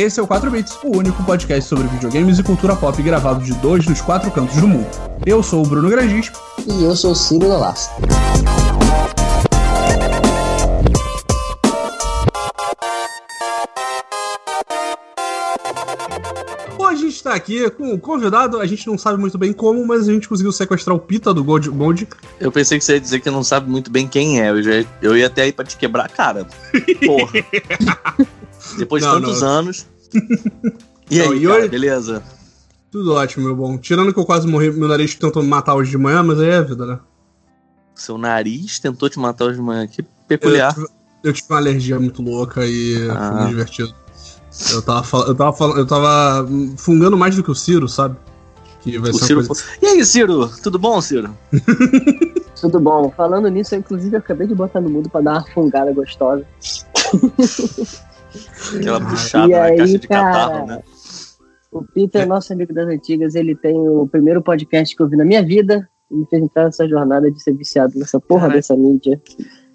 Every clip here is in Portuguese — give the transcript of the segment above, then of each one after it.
esse é o 4 Bits, o único podcast sobre videogames e cultura pop gravado de dois dos quatro cantos do mundo. Eu sou o Bruno Grandis. E eu sou o Ciro Nolasco. Hoje a gente está aqui com um convidado, a gente não sabe muito bem como, mas a gente conseguiu sequestrar o Pita do Gold Mode. Eu pensei que você ia dizer que não sabe muito bem quem é. Eu, já, eu ia até aí pra te quebrar a cara. Porra. Depois de Não, tantos não. anos. E aí, Não, e cara, hoje- beleza? Tudo ótimo, meu bom. Tirando que eu quase morri, meu nariz tentou me matar hoje de manhã, mas aí é a vida, né? Seu nariz tentou te matar hoje de manhã. Que peculiar. Eu, tive- eu tive uma alergia muito louca e foi Ah. muito divertido. Eu tava, fal- eu, tava falando, eu tava fungando mais do que o Ciro, sabe? Que vai O ser Ciro coisa... E aí, Ciro? Tudo bom, Ciro? Tudo bom? Falando nisso, eu, inclusive, eu acabei de botar no mundo pra dar uma fungada gostosa. Aquela puxada E na aí, caixa de cara? catarro, né? O Peter, nosso amigo das antigas, ele tem o primeiro podcast que eu vi na minha vida e me fez entrar nessa jornada de ser viciado nessa porra Caraca. dessa mídia.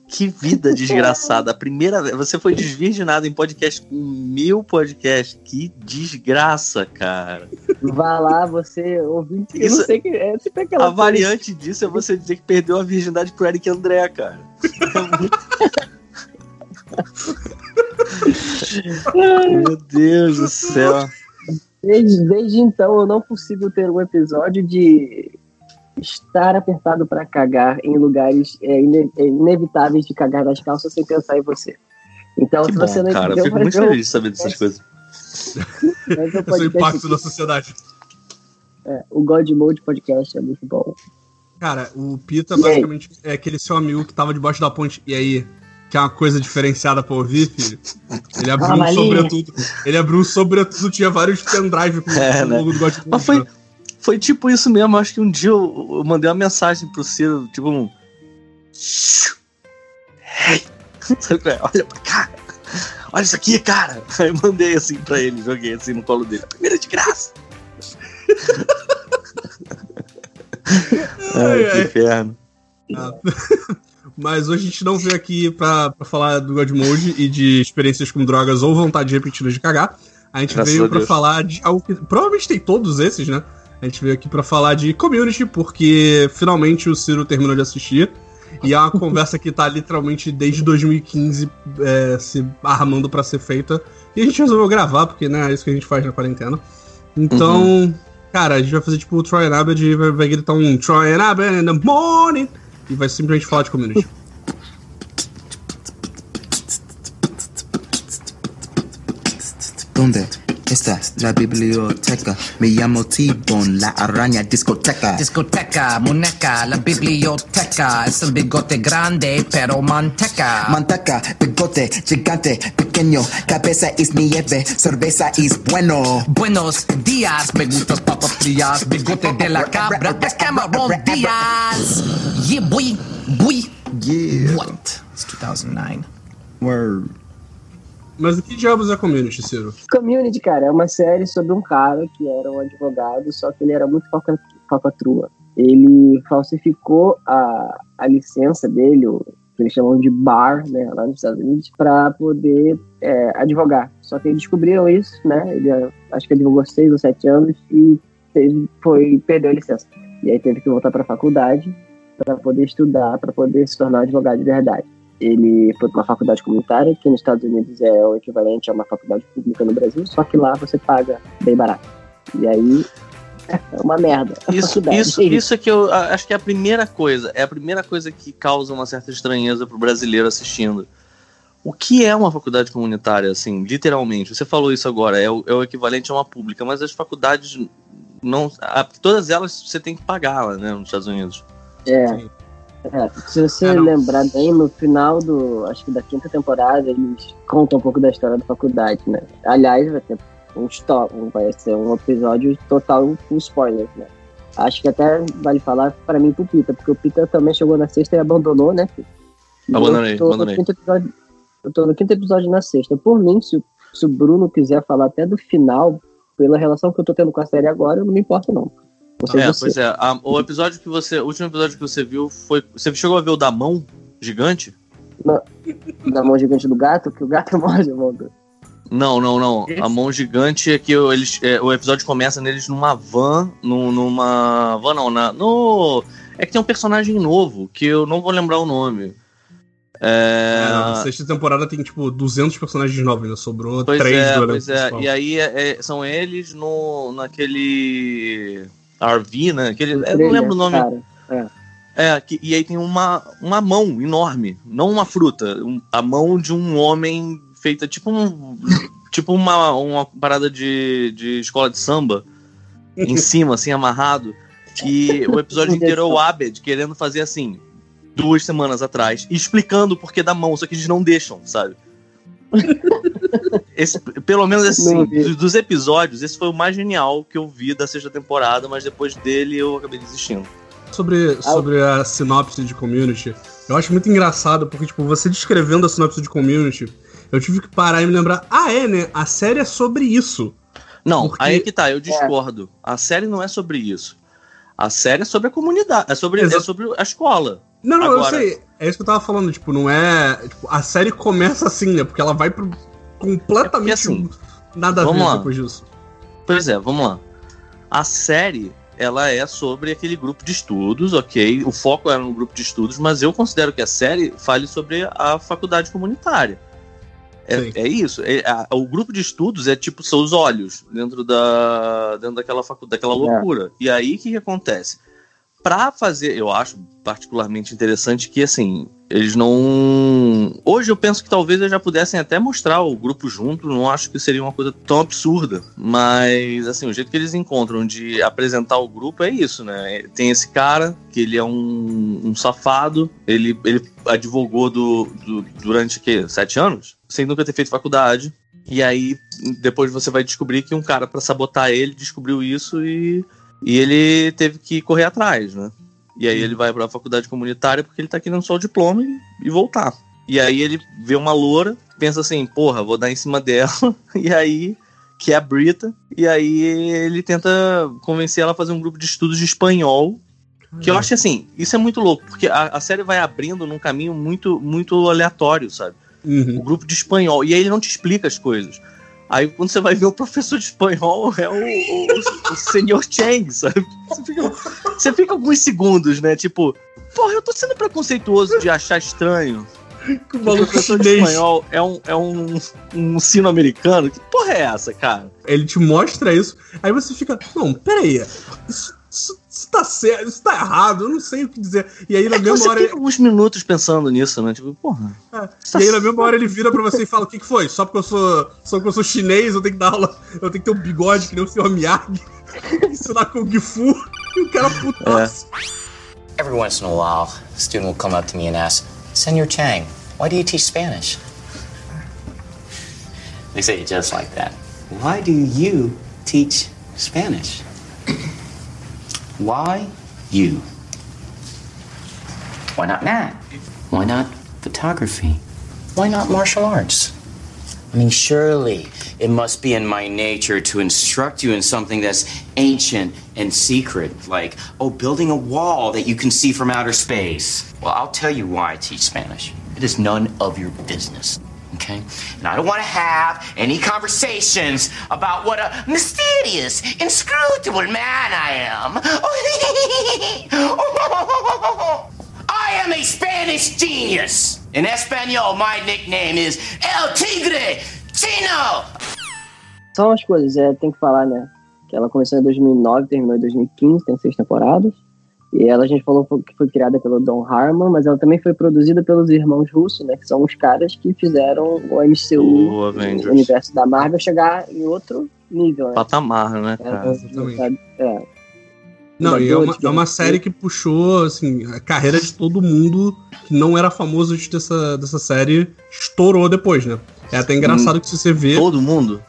Que vida desgraçada. A primeira vez. Você foi desvirginado em podcast com mil podcasts. Que desgraça, cara. Vá lá, você ouvinte. Eu Isso- não sei que é. Tipo aquela A coisa- variante disso é você dizer que perdeu a virgindade pro Eric André, cara. Meu Deus do céu. Desde, desde então, eu não consigo ter um episódio de estar apertado pra cagar em lugares é, ine- é, inevitáveis de cagar nas calças sem pensar em você. Então, Que se bom, você não cara. Eu entendeu, fico vai muito feliz de saber dessas coisas. Esse é impacto da sociedade. É, o God Mode Podcast é muito bom. Cara, o Pita basicamente é aquele seu amigo que tava debaixo da ponte. E aí? Que é uma coisa diferenciada pra ouvir, filho. Ele abriu Fala um sobretudo. Ele abriu um sobretudo, tinha vários pendrive com É, o né? logo do God Mas foi, foi tipo isso mesmo. Acho que um dia eu, eu mandei uma mensagem pro Ciro, tipo um. Hey! Olha pra cá! Olha isso aqui, cara! Aí eu mandei assim pra ele, joguei assim no colo dele. A primeira de graça! Ai, que inferno. Mas hoje a gente não veio aqui pra, pra falar do God Mode e de experiências com drogas ou vontade repetida de cagar. A gente Graças veio a pra Deus. falar de algo que provavelmente tem todos esses, né? A gente veio aqui pra falar de community, porque finalmente o Ciro terminou de assistir. E é uma conversa que tá literalmente desde 2015 é, se armando pra ser feita. E a gente resolveu gravar, porque né, é isso que a gente faz na quarentena. Então, Uhum. cara, a gente vai fazer tipo o Troy and Abed e vai, vai gritar um Troy and Abed in the morning. E vai simplesmente falar de community. ¿Dónde está la biblioteca? Me llamo T-Bone, la araña discoteca. Discoteca, muñeca, la biblioteca Es el bigote grande pero manteca Manteca, bigote, gigante, pequeño, cabeza es nieve, cerveza es bueno. Buenos días, me gustas papas frías Bigote de la cabra, es Cameron Díaz Yeah boy, boy Yeah. What? It's 2009 Word. Mas o que diabos é community, Ciro? Community, cara, é uma série sobre um cara que era um advogado, só que ele era muito falca- falcatrua. Ele falsificou a, a licença dele, o que eles chamam de bar, né, lá nos Estados Unidos, para poder é, advogar. Só que eles descobriram isso, né? Ele acho que advogou seis ou sete anos e teve, foi, perdeu a licença. E aí teve que voltar para a faculdade para poder estudar, para poder se tornar advogado de verdade. Ele foi para uma faculdade comunitária, que nos Estados Unidos é o equivalente a uma faculdade pública no Brasil, só que lá você paga bem barato. E aí é uma merda. a Isso, isso, isso é que eu acho que é a primeira coisa. É a primeira coisa que causa uma certa estranheza pro brasileiro assistindo. O que é uma faculdade comunitária, assim, literalmente? Você falou isso agora, é o, é o equivalente a uma pública, mas as faculdades não. a- todas elas você tem que pagar lá, né, nos Estados Unidos. É. É, se você Ah, lembrar bem, no final do, acho que da quinta temporada, eles contam um pouco da história da faculdade, né? Aliás, vai ter um, sto- um- vai ser um episódio total com spoilers, né? Acho que até vale falar pra mim pro Pita, porque o Pita também chegou na sexta e abandonou, né? Abandonei, eu tô no abandonei. quinto episódio- eu tô no quinto episódio na sexta. Por mim, se, o- se o Bruno quiser falar até do final, pela relação que eu tô tendo com a série agora, eu não me importo, não. Você, É, pois é. a- o episódio que você. O último episódio que você viu foi. Você chegou a ver o da mão gigante? da mão gigante do gato, que o gato morde a mão do. Não, não, não. Esse? A mão gigante é que o- eles, é, o episódio começa neles numa van, num- numa. Van não, na, no. É que tem um personagem novo, que eu não vou lembrar o nome. É. É, na sexta temporada tem, tipo, 200 personagens novos, ainda sobrou Pois três é, do pois é. principal. E aí é- é- são eles no, naquele RV, né? Aquele, eu não lembro o nome. Cara. É, que- e aí tem uma, uma mão enorme, não uma fruta, um- a mão de um homem feita tipo um tipo uma, uma parada de, de escola de samba em cima, assim, amarrado. E o episódio inteiro é o Abed querendo fazer assim, duas semanas atrás, explicando o porquê da mão, só que eles não deixam, sabe? Esse, pelo menos assim, dos, dos episódios, esse foi o mais genial que eu vi da sexta temporada, mas depois dele eu acabei desistindo. Sobre, sobre a sinopse de community, eu acho muito engraçado, porque, tipo, você descrevendo a sinopse de community, eu tive que parar e me lembrar, ah, é, né? A série é sobre isso. Não, Porque- aí é que tá, eu discordo. A série não é sobre isso. A série é sobre a comunidade, é sobre, Exato. é sobre a escola. Não, não, Agora- eu sei. É isso que eu tava falando, tipo, não é. tipo, a série começa assim, né? Porque ela vai pro completamente É assim, nada a ver lá. depois disso. Pois é, vamos lá. A série, ela é sobre aquele grupo de estudos, ok? O foco era no grupo de estudos, mas eu considero que a série fale sobre a faculdade comunitária. É, é isso. É, a- o grupo de estudos é tipo seus olhos dentro da dentro daquela faculdade, daquela loucura. E aí o que, que acontece? Pra fazer, eu acho particularmente interessante que assim eles não. Hoje eu penso que talvez eles já pudessem até mostrar o grupo junto. Não acho que seria uma coisa tão absurda. Mas assim o jeito que eles encontram de apresentar o grupo é isso, né? Tem esse cara que ele é um, um safado. Ele, ele advogou do, do- durante que sete anos sem nunca ter feito faculdade. E aí depois você vai descobrir que um cara pra sabotar ele descobriu isso e, e ele teve que correr atrás, né? E aí ele vai pra faculdade comunitária porque ele tá querendo só o diploma e, e voltar. E aí ele vê uma loura, pensa assim, porra, vou dar em cima dela. E aí, que é a Brita. E aí ele tenta convencer ela a fazer um grupo de estudos de espanhol. Que eu acho que assim, isso é muito louco, porque a, a série vai abrindo num caminho muito, muito aleatório, sabe? Uhum. o grupo de espanhol. E aí ele não te explica as coisas. Aí quando você vai ver o professor de espanhol é o, o, o senhor Chang, sabe? Você fica, você fica alguns segundos, né? Tipo, porra, eu tô sendo preconceituoso de achar estranho. Que o maluco professor de espanhol é um, é um, um sino-americano. Que porra é essa, cara? Ele te mostra isso, aí você fica, não, peraí, isso tá certo, isso tá errado, eu não sei o que dizer. E aí na É mesma você hora. fica alguns minutos pensando nisso, né? Tipo, porra. É, E aí na mesma hora ele vira pra você e fala: O que, que foi? Só porque eu sou. Só porque eu sou chinês, eu tenho que dar aula. Eu tenho que ter um bigode que nem o Sr. Miyagi. Ensinar Kung Fu. E o cara putaço. Every once in a while, a student will come up to me and ask, Senor Chang, why do you teach Spanish? They say it just like that. Why do you teach Spanish? Why you? Why not math? Why not photography? Why not martial arts? I mean, surely it must be in my nature to instruct you in something that's ancient and secret, like, oh, building a wall that you can see from outer space. Well, I'll tell you why I teach Spanish. It is none of your business, okay? And I don't want to have any conversations about what a mysterious, inscrutable man I am. I am a Spanish genius. In Espanol, my nickname is El Tigre Chino. São as coisas, é, tem que falar, né? Que ela começou em 2009, terminou em 2015, tem seis temporadas. E ela, a gente falou que foi criada pelo Don Harmon, mas ela também foi produzida pelos irmãos Russo, né? Que são os caras que fizeram o MCU, O o universo da Marvel, chegar em outro nível, né? Patamar, né, É, cara? exatamente. é, Não, e é uma, é uma série que puxou, assim, a carreira de todo mundo que não era famoso antes dessa, dessa série, estourou depois, né? É até engraçado que se você vê. Todo mundo?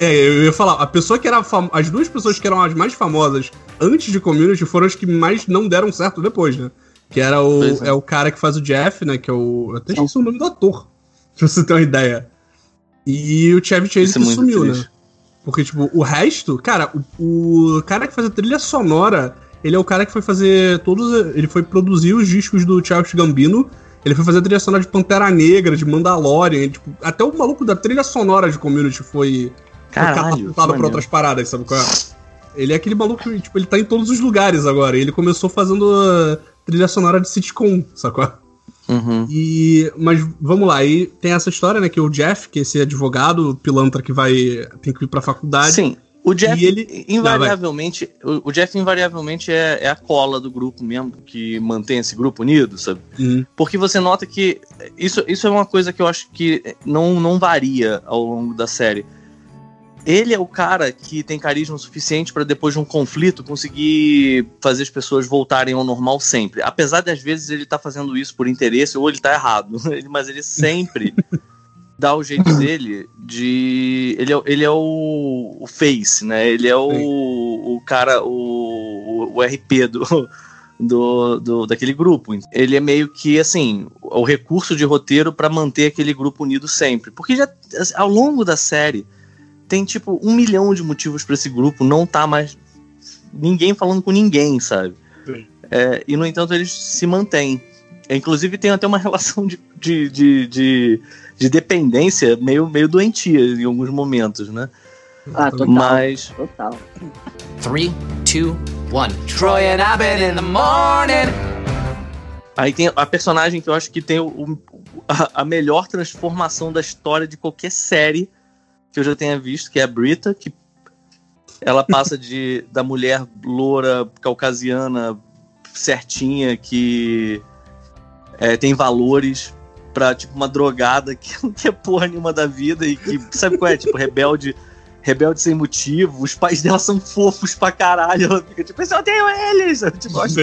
É, eu ia falar, a pessoa que era fam... as duas pessoas que eram as mais famosas antes de Community foram as que mais não deram certo depois, né? Que era o, é. é. o cara que faz o Jeff, né? Que é o. Eu até esqueci o nome do ator. Pra você ter uma ideia. E o Chevy Chase Isso é que muito sumiu, triste. né? Porque, tipo, o resto, cara, o, o cara que faz a trilha sonora, ele é o cara que foi fazer todos. Ele foi produzir os discos do Charles Gambino Ele foi fazer a trilha sonora de Pantera Negra, de Mandalorian. Tipo, até o maluco da trilha sonora de Community foi, Caralho, foi catapultado pra outras paradas, sabe qual é? Ele é aquele maluco que, tipo, ele tá em todos os lugares agora. Ele começou fazendo uh, trilha sonora de sitcom, sacou? Uhum. E, mas vamos lá, aí tem essa história, né, que o Jeff, que é esse advogado pilantra que vai tem que ir pra faculdade. Sim. O Jeff, E ele- invariavelmente, o, o Jeff invariavelmente é, é a cola do grupo mesmo, que mantém esse grupo unido, sabe? Uhum. Porque você nota que isso, isso é uma coisa que eu acho que não, não varia ao longo da série. Ele é o cara que tem carisma suficiente para depois de um conflito conseguir fazer as pessoas voltarem ao normal sempre. Apesar de às vezes ele tá fazendo isso por interesse ou ele tá errado, mas ele sempre dá o jeito dele de ele é, ele é o, o face, né? Ele é o, o cara o, o, o RP do do, do, daquele grupo. Ele é meio que assim, o recurso de roteiro para manter aquele grupo unido sempre. Porque já ao longo da série tem tipo um milhão de motivos para esse grupo não tá mais ninguém falando com ninguém, sabe? É, e no entanto eles se mantêm. É, Inclusive tem até uma relação de, de, de, de, de dependência meio, meio doentia em alguns momentos, né? Ah, total. Mas Total. Three, two, one. Troy and Abed in the morning. Aí tem a personagem que eu acho que tem o, o- a, a melhor transformação da história de qualquer série que eu já tenha visto, que é a Brita, que ela passa de da mulher loura, caucasiana, certinha, que é, tem valores, pra tipo uma drogada que não quer porra nenhuma da vida e que, sabe qual é? Tipo, rebelde. Rebelde sem motivo, os pais dela são fofos pra caralho. Ela fica tipo, eu odeio eles! Eu, tipo, acho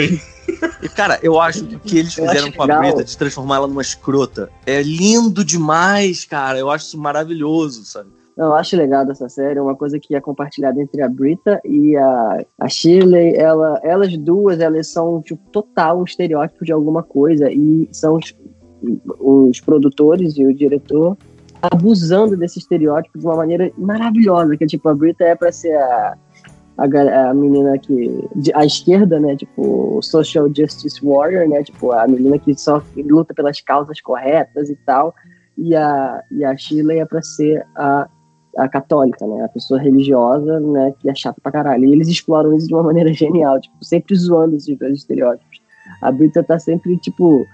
e, cara, eu acho que o que eles fizeram com a. Brita de transformar ela numa escrota é lindo demais, cara. Eu acho isso maravilhoso, sabe? Eu acho legal dessa série, é uma coisa que é compartilhada entre a Brita e a, a Shirley, ela, elas duas, elas são, tipo, total um estereótipo de alguma coisa, e são os, os produtores e o diretor abusando desse estereótipo de uma maneira maravilhosa, que, tipo, a Brita é pra ser a, a, a menina que, à esquerda, né, tipo, social justice warrior, né, tipo, a menina que só luta pelas causas corretas e tal, e a, e a Shirley é pra ser a a católica, né? A pessoa religiosa, né? Que é chata pra caralho. E eles exploram isso de uma maneira genial, tipo, sempre zoando esses dois estereótipos. A Brita tá sempre, tipo.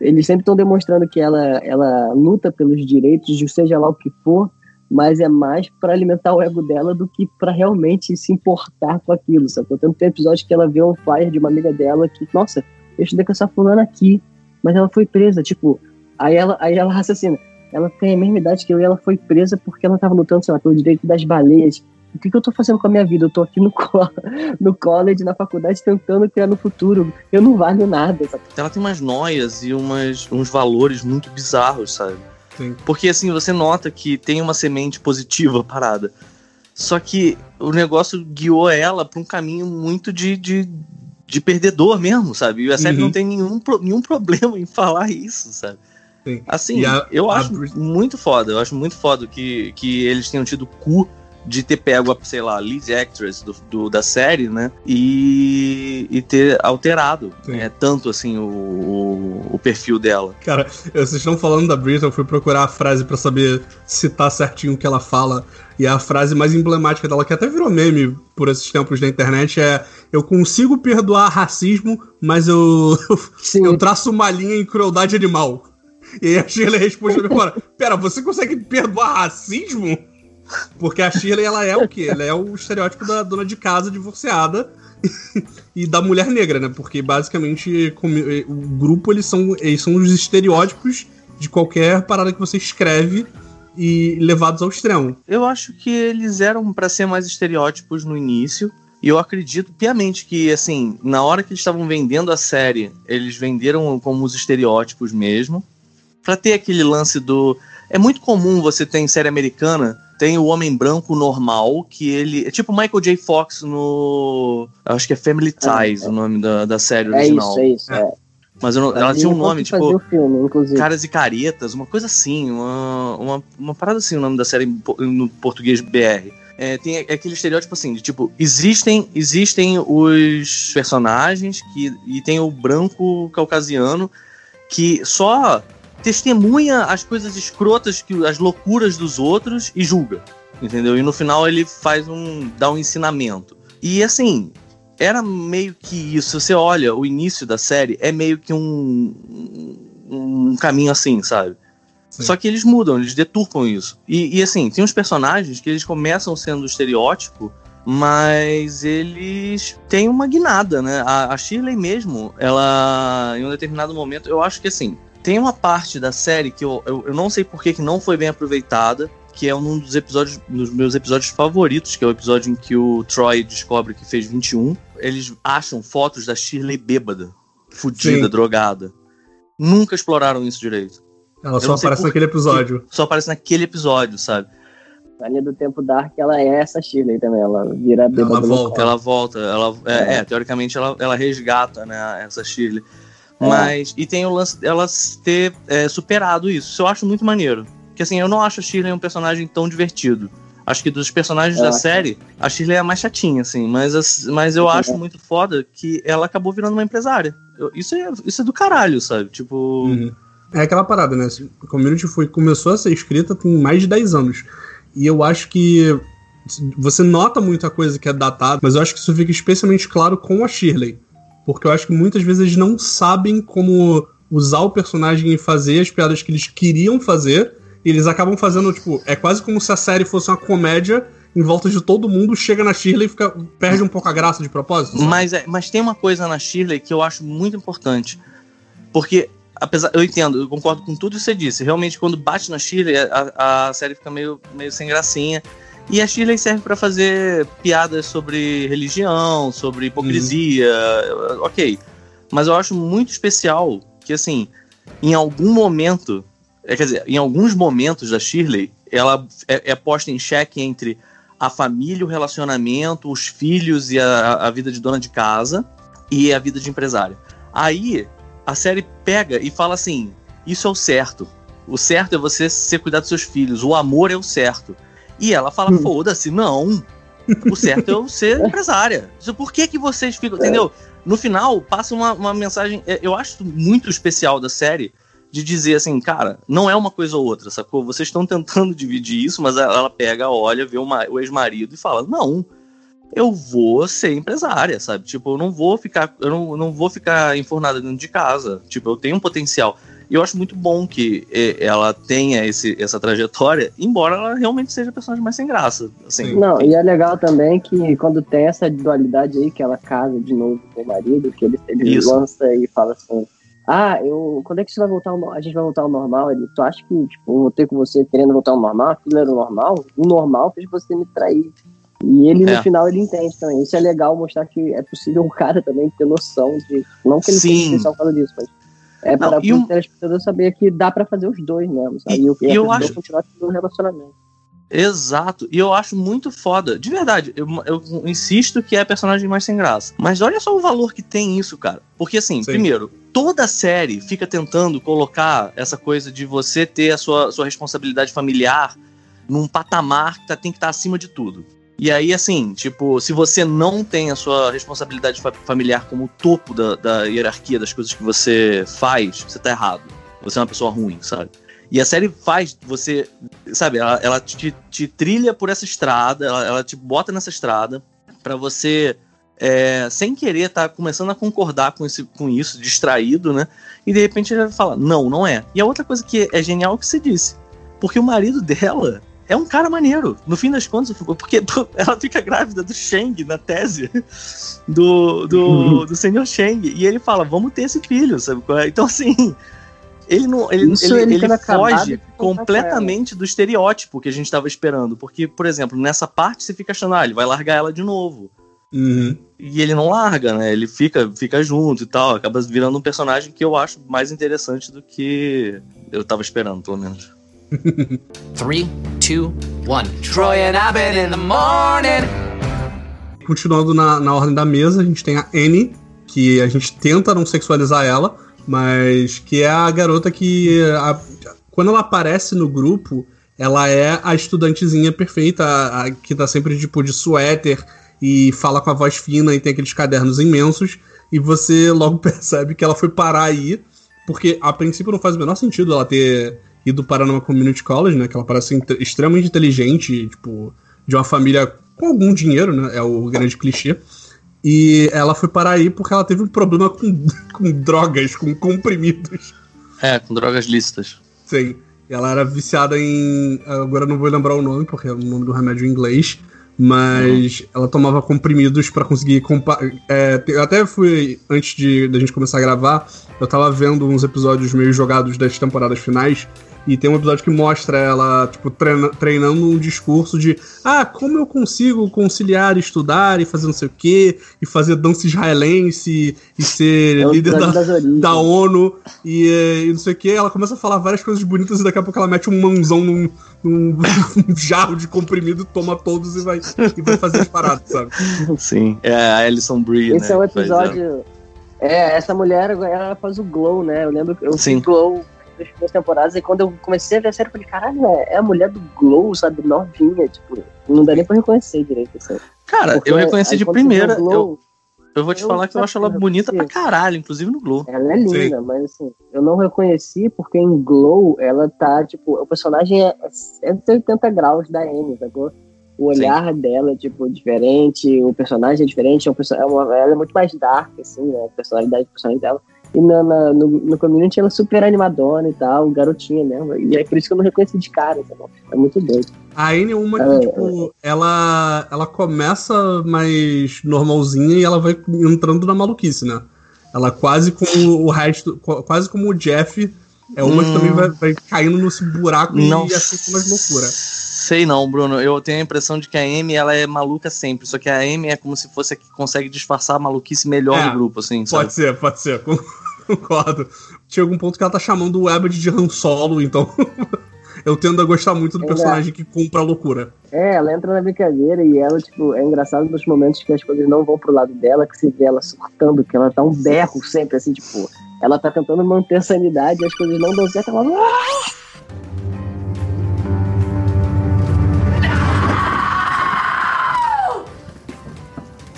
Eles sempre estão demonstrando que ela, ela luta pelos direitos, seja lá o que for, mas é mais pra alimentar o ego dela do que pra realmente se importar com aquilo, sacou? Tanto tem episódio que ela vê um flyer de uma amiga dela que, nossa, eu estudei com essa fulana aqui, mas ela foi presa, tipo. Aí ela, aí ela raciocina ela tem a mesma idade que eu e ela foi presa porque ela tava lutando, sei lá, pelo direito das baleias. O que, que eu tô fazendo com a minha vida? Eu tô aqui no, co- no college, na faculdade, tentando criar no futuro. Eu não valho nada, sabe? Ela tem umas noias e umas, uns valores muito bizarros, sabe? Sim. Porque assim, você nota que tem uma semente positiva parada. Só que o negócio guiou ela pra um caminho muito de, de, de perdedor mesmo, sabe? E a série Uhum. não tem nenhum, nenhum problema em falar isso, sabe? Sim. Assim, a- eu a acho muito foda. Eu acho muito foda que, que eles tenham tido cu de ter pego a, sei lá, lead actress do, do- da série, né? E, e ter alterado Sim. é, tanto assim o, o, o perfil dela. Cara, vocês estão falando da Brita, eu fui procurar a frase pra saber citar certinho o que ela fala. E a frase mais emblemática dela, que até virou meme por esses tempos na internet, é: Eu consigo perdoar racismo, mas eu, eu traço uma linha em crueldade animal. E aí a Shirley responde agora: Pera, você consegue perdoar racismo? Porque a Shirley, ela é o quê? Ela é o estereótipo da dona de casa divorciada e da mulher negra, né? Porque basicamente comi- o grupo eles são, eles são os estereótipos de qualquer parada que você escreve e levados ao extremo. Eu acho que eles eram pra ser mais estereótipos no início. E eu acredito piamente que, assim, na hora que eles estavam vendendo a série, eles venderam como os estereótipos mesmo. Pra ter aquele lance do. É muito comum você ter em série americana, tem o homem branco normal, que ele. É tipo Michael J. Fox no. Acho que é Family Ties, É, é. o nome da, da série é original. isso, é isso. É. Mas não- ela tinha um nome, tipo. filme. Caras e Caretas, uma coisa assim, uma, uma, uma parada assim, o nome da série no português BR. É, tem aquele estereótipo assim, de tipo, existem, existem os personagens que, e tem o branco caucasiano, que só testemunha as coisas escrotas, que as loucuras dos outros e julga, entendeu? E no final ele faz um dá um ensinamento. E assim, era meio que isso. Você olha o início da série, é meio que um, um caminho assim, sabe? Sim. Só que eles mudam, eles deturpam isso. E, e, assim, tem uns personagens que eles começam sendo estereótipo, mas eles têm uma guinada, né? A, a Shirley mesmo, ela, em um determinado momento, eu acho que assim, tem uma parte da série que eu, eu, eu não sei por que que não foi bem aproveitada, que é um dos episódios, dos meus episódios favoritos, que é o episódio em que o Troy descobre que fez 21. Eles acham fotos da Shirley bêbada, fudida, Sim. drogada. Nunca exploraram isso direito. Ela Eu só aparece naquele episódio. Só aparece naquele episódio, sabe? Na linha do tempo Dark, ela é essa Shirley também. Ela vira Ela bêbada no volta. Ela volta, ela é, É. é, teoricamente ela, ela resgata, né, essa Shirley. Mas e tem o lance dela ter é, superado isso. Isso eu acho muito maneiro. Porque assim, eu não acho a Shirley um personagem tão divertido. Acho que dos personagens Eu da série, a Shirley é a mais chatinha, assim. Mas, as- mas eu Uhum. acho muito foda que ela acabou virando uma empresária. Eu- isso, é, isso é do caralho, sabe? Tipo. Uhum. É aquela parada, né? A Community foi, começou a ser escrita tem mais de 10 anos. E eu acho que você nota muita coisa que é datada, mas eu acho que isso fica especialmente claro com a Shirley. Porque eu acho que muitas vezes eles não sabem como usar o personagem e fazer as piadas que eles queriam fazer. E eles acabam fazendo, tipo, é quase como se a série fosse uma comédia em volta de todo mundo, chega na Shirley e fica, perde um pouco a graça de propósito. Mas, é- mas tem uma coisa na Shirley que eu acho muito importante. Porque, apesar. Eu entendo, eu concordo com tudo que você disse. Realmente, quando bate na Shirley, a, a série fica meio, meio sem gracinha. E a Shirley serve pra fazer piadas sobre religião, sobre hipocrisia. Ok. Mas eu acho muito especial que, assim, em algum momento. é, Quer dizer, em alguns momentos da Shirley, ela é, é posta em xeque entre a família, o relacionamento, os filhos e a, a vida de dona de casa e a vida de empresária. Aí a série pega e fala assim: isso é o certo. O certo é você ser cuidar dos seus filhos. O amor é o certo. E ela fala: Hum. foda-se, não. O certo é eu ser empresária. Por que, que vocês ficam. Entendeu? No final, passa uma, uma mensagem. é, Eu acho muito especial da série de dizer assim, cara, não é uma coisa ou outra, sacou? Vocês estão tentando dividir isso, mas ela pega, olha, vê o, ma- o ex-marido e fala, não, eu vou ser empresária, sabe? Tipo, eu não vou ficar, eu não, não vou ficar enfurnada dentro de casa. Tipo, eu tenho um potencial. E eu acho muito bom que eh, ela tenha esse, essa trajetória, embora ela realmente seja a personagem mais sem graça. Assim, Não, e é legal também que quando tem essa dualidade aí, que ela casa de novo com o marido, que ele, ele Isso. lança e fala assim: Ah, eu. Quando é que isso vai voltar ao, a gente vai voltar ao normal? Ele, tu acha que, tipo, eu vou ter com você querendo voltar ao normal? Aquilo era o normal? O normal fez você me trair. E ele, no É. final, ele entende também. Isso é legal mostrar que é possível um cara também ter noção de. Não que ele Sim. seja especial por causa disso, mas. É Não, para e um- o telespectador saber que dá pra fazer os dois mesmo, sabe? E- E, o e eu acho- continuar tendo um relacionamento. Exato. E eu acho muito foda. De verdade, eu, eu insisto que é a personagem mais sem graça. Mas olha só o valor que tem isso, cara. Porque, assim, Sim. primeiro, toda a série fica tentando colocar essa coisa de você ter a sua, sua responsabilidade familiar num patamar que tá- tem que estar acima de tudo. E aí, assim, tipo, se você não tem a sua responsabilidade fa- familiar como topo da, da hierarquia das coisas que você faz, você tá errado. Você é uma pessoa ruim, sabe? E a série faz você sabe, ela, ela te, te trilha por essa estrada, ela, ela te bota nessa estrada pra você, é, sem querer, tá começando a concordar com, esse, com isso, distraído, né? E de repente ele fala, não, não é. E a outra coisa que é genial é o que você disse. Porque o marido dela é um cara maneiro. No fim das contas, porque ela fica grávida do Shang na tese do, do, do senhor Shang. E ele fala, vamos ter esse filho, sabe? é? Então, assim, ele não. Ele, Isso ele, ele ele foge completamente do estereótipo que a gente estava esperando. Porque, por exemplo, nessa parte você fica achando, ah, ele vai largar ela de novo. Uhum. E ele não larga, né? Ele fica, fica junto e tal. Acaba virando um personagem que eu acho mais interessante do que eu tava esperando, pelo menos. Three, two, one. Troy and Abed in the morning. Continuando na, na ordem da mesa, a gente tem a Annie, que a gente tenta não sexualizar ela, mas que é a garota que. a- quando ela aparece no grupo, ela é a estudantezinha perfeita, a, a- que tá sempre tipo de suéter e fala com a voz fina e tem aqueles cadernos imensos. E você logo percebe que ela foi parar aí porque a princípio não faz o menor sentido ela ter ido parar numa community college, né? Que ela parece inte- extremamente inteligente, tipo, de uma família com algum dinheiro, né? É o grande clichê. E ela foi parar aí porque ela teve um problema com, com drogas, com comprimidos. É, com drogas lícitas. Sim. Ela era viciada em. Agora eu não vou lembrar o nome, porque é o nome do remédio em inglês. Mas ela tomava comprimidos pra conseguir. compa- É, eu até fui, antes de da gente começar a gravar, eu tava vendo uns episódios meio jogados das temporadas finais. E tem um episódio que mostra ela, tipo, treina- treinando um discurso de ah, como eu consigo conciliar estudar e fazer não sei o quê, e fazer dança israelense e ser É líder episódio da, da ONU e, eh, e não sei o que. Ela começa a falar várias coisas bonitas e daqui a pouco ela mete um mãozão num, num um jarro de comprimido, toma todos e vai, e vai fazer as paradas, sabe? Sim. É a Alison Brie, Esse né? é o que faz episódio. É, essa mulher ela faz o Glow, né? Eu lembro que eu Sim. Glow nas primeiras temporadas e quando eu comecei a ver a série, eu falei, caralho, é, é a mulher do Glow, sabe? Novinha, tipo, não dá nem pra reconhecer direito. Assim. Cara, Porque eu reconheci aí de primeira. Glow, Eu, eu vou te eu falar que eu acho ela bonita pra caralho, inclusive no Glow. Ela é linda, mas assim, eu não reconheci porque em Glow ela tá, tipo, o personagem é, é 180 graus da Amy, sacou? O olhar dela é, tipo, diferente, o personagem é diferente, é um é uma- ela é muito mais dark, assim, né? A personalidade do personagem dela. E na, na- no, no community ela é super animadona e tal, garotinha mesmo. E é por isso que eu não reconheci de cara, tá bom? É muito doido. A Anne é uma que, É, tipo, ela, ela começa mais normalzinha e ela vai entrando na maluquice, né? Ela quase como o resto, qu- quase como o Jeff, é uma que Hum. também vai, vai caindo nesse buraco Não e aceita mais loucura. Sei não, Bruno. Eu tenho a impressão de que a Amy ela é maluca sempre. Só que a Amy é como se fosse a que consegue disfarçar a maluquice melhor É, do grupo, assim, sabe? Pode ser, pode ser, concordo. Tinha algum ponto que ela tá chamando o Abbott de Han Solo, então eu tendo a gostar muito do É. personagem que compra a loucura. É, ela entra na brincadeira e ela, tipo, é engraçado nos momentos que as coisas não vão pro lado dela, que se vê ela surtando, que ela tá um berro sempre, assim, tipo, ela tá tentando manter a sanidade e as coisas não dão certo, ela.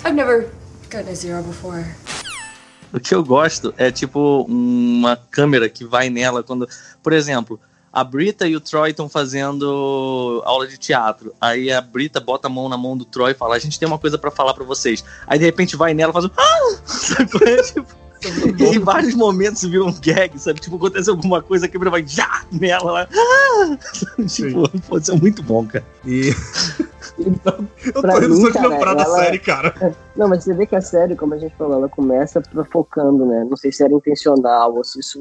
I've never gotten a zero before. O que eu gosto é tipo uma câmera que vai nela quando. Por exemplo, a Brita e o Troy estão fazendo aula de teatro. Aí a Brita bota a mão na mão do Troy e fala: A gente tem uma coisa pra falar pra vocês. Aí de repente vai nela e faz um. Ah! Qual é? Tipo, e em vários momentos vira um gag, sabe? Tipo, acontece alguma coisa, a câmera vai já nela lá. Ah! tipo, pô, isso é muito bom, cara. E. Então, eu tô pra rindo só de lembrar da série, cara. Não, mas você vê que a série, como a gente falou, ela começa pra- focando, né? Não sei se era intencional ou se isso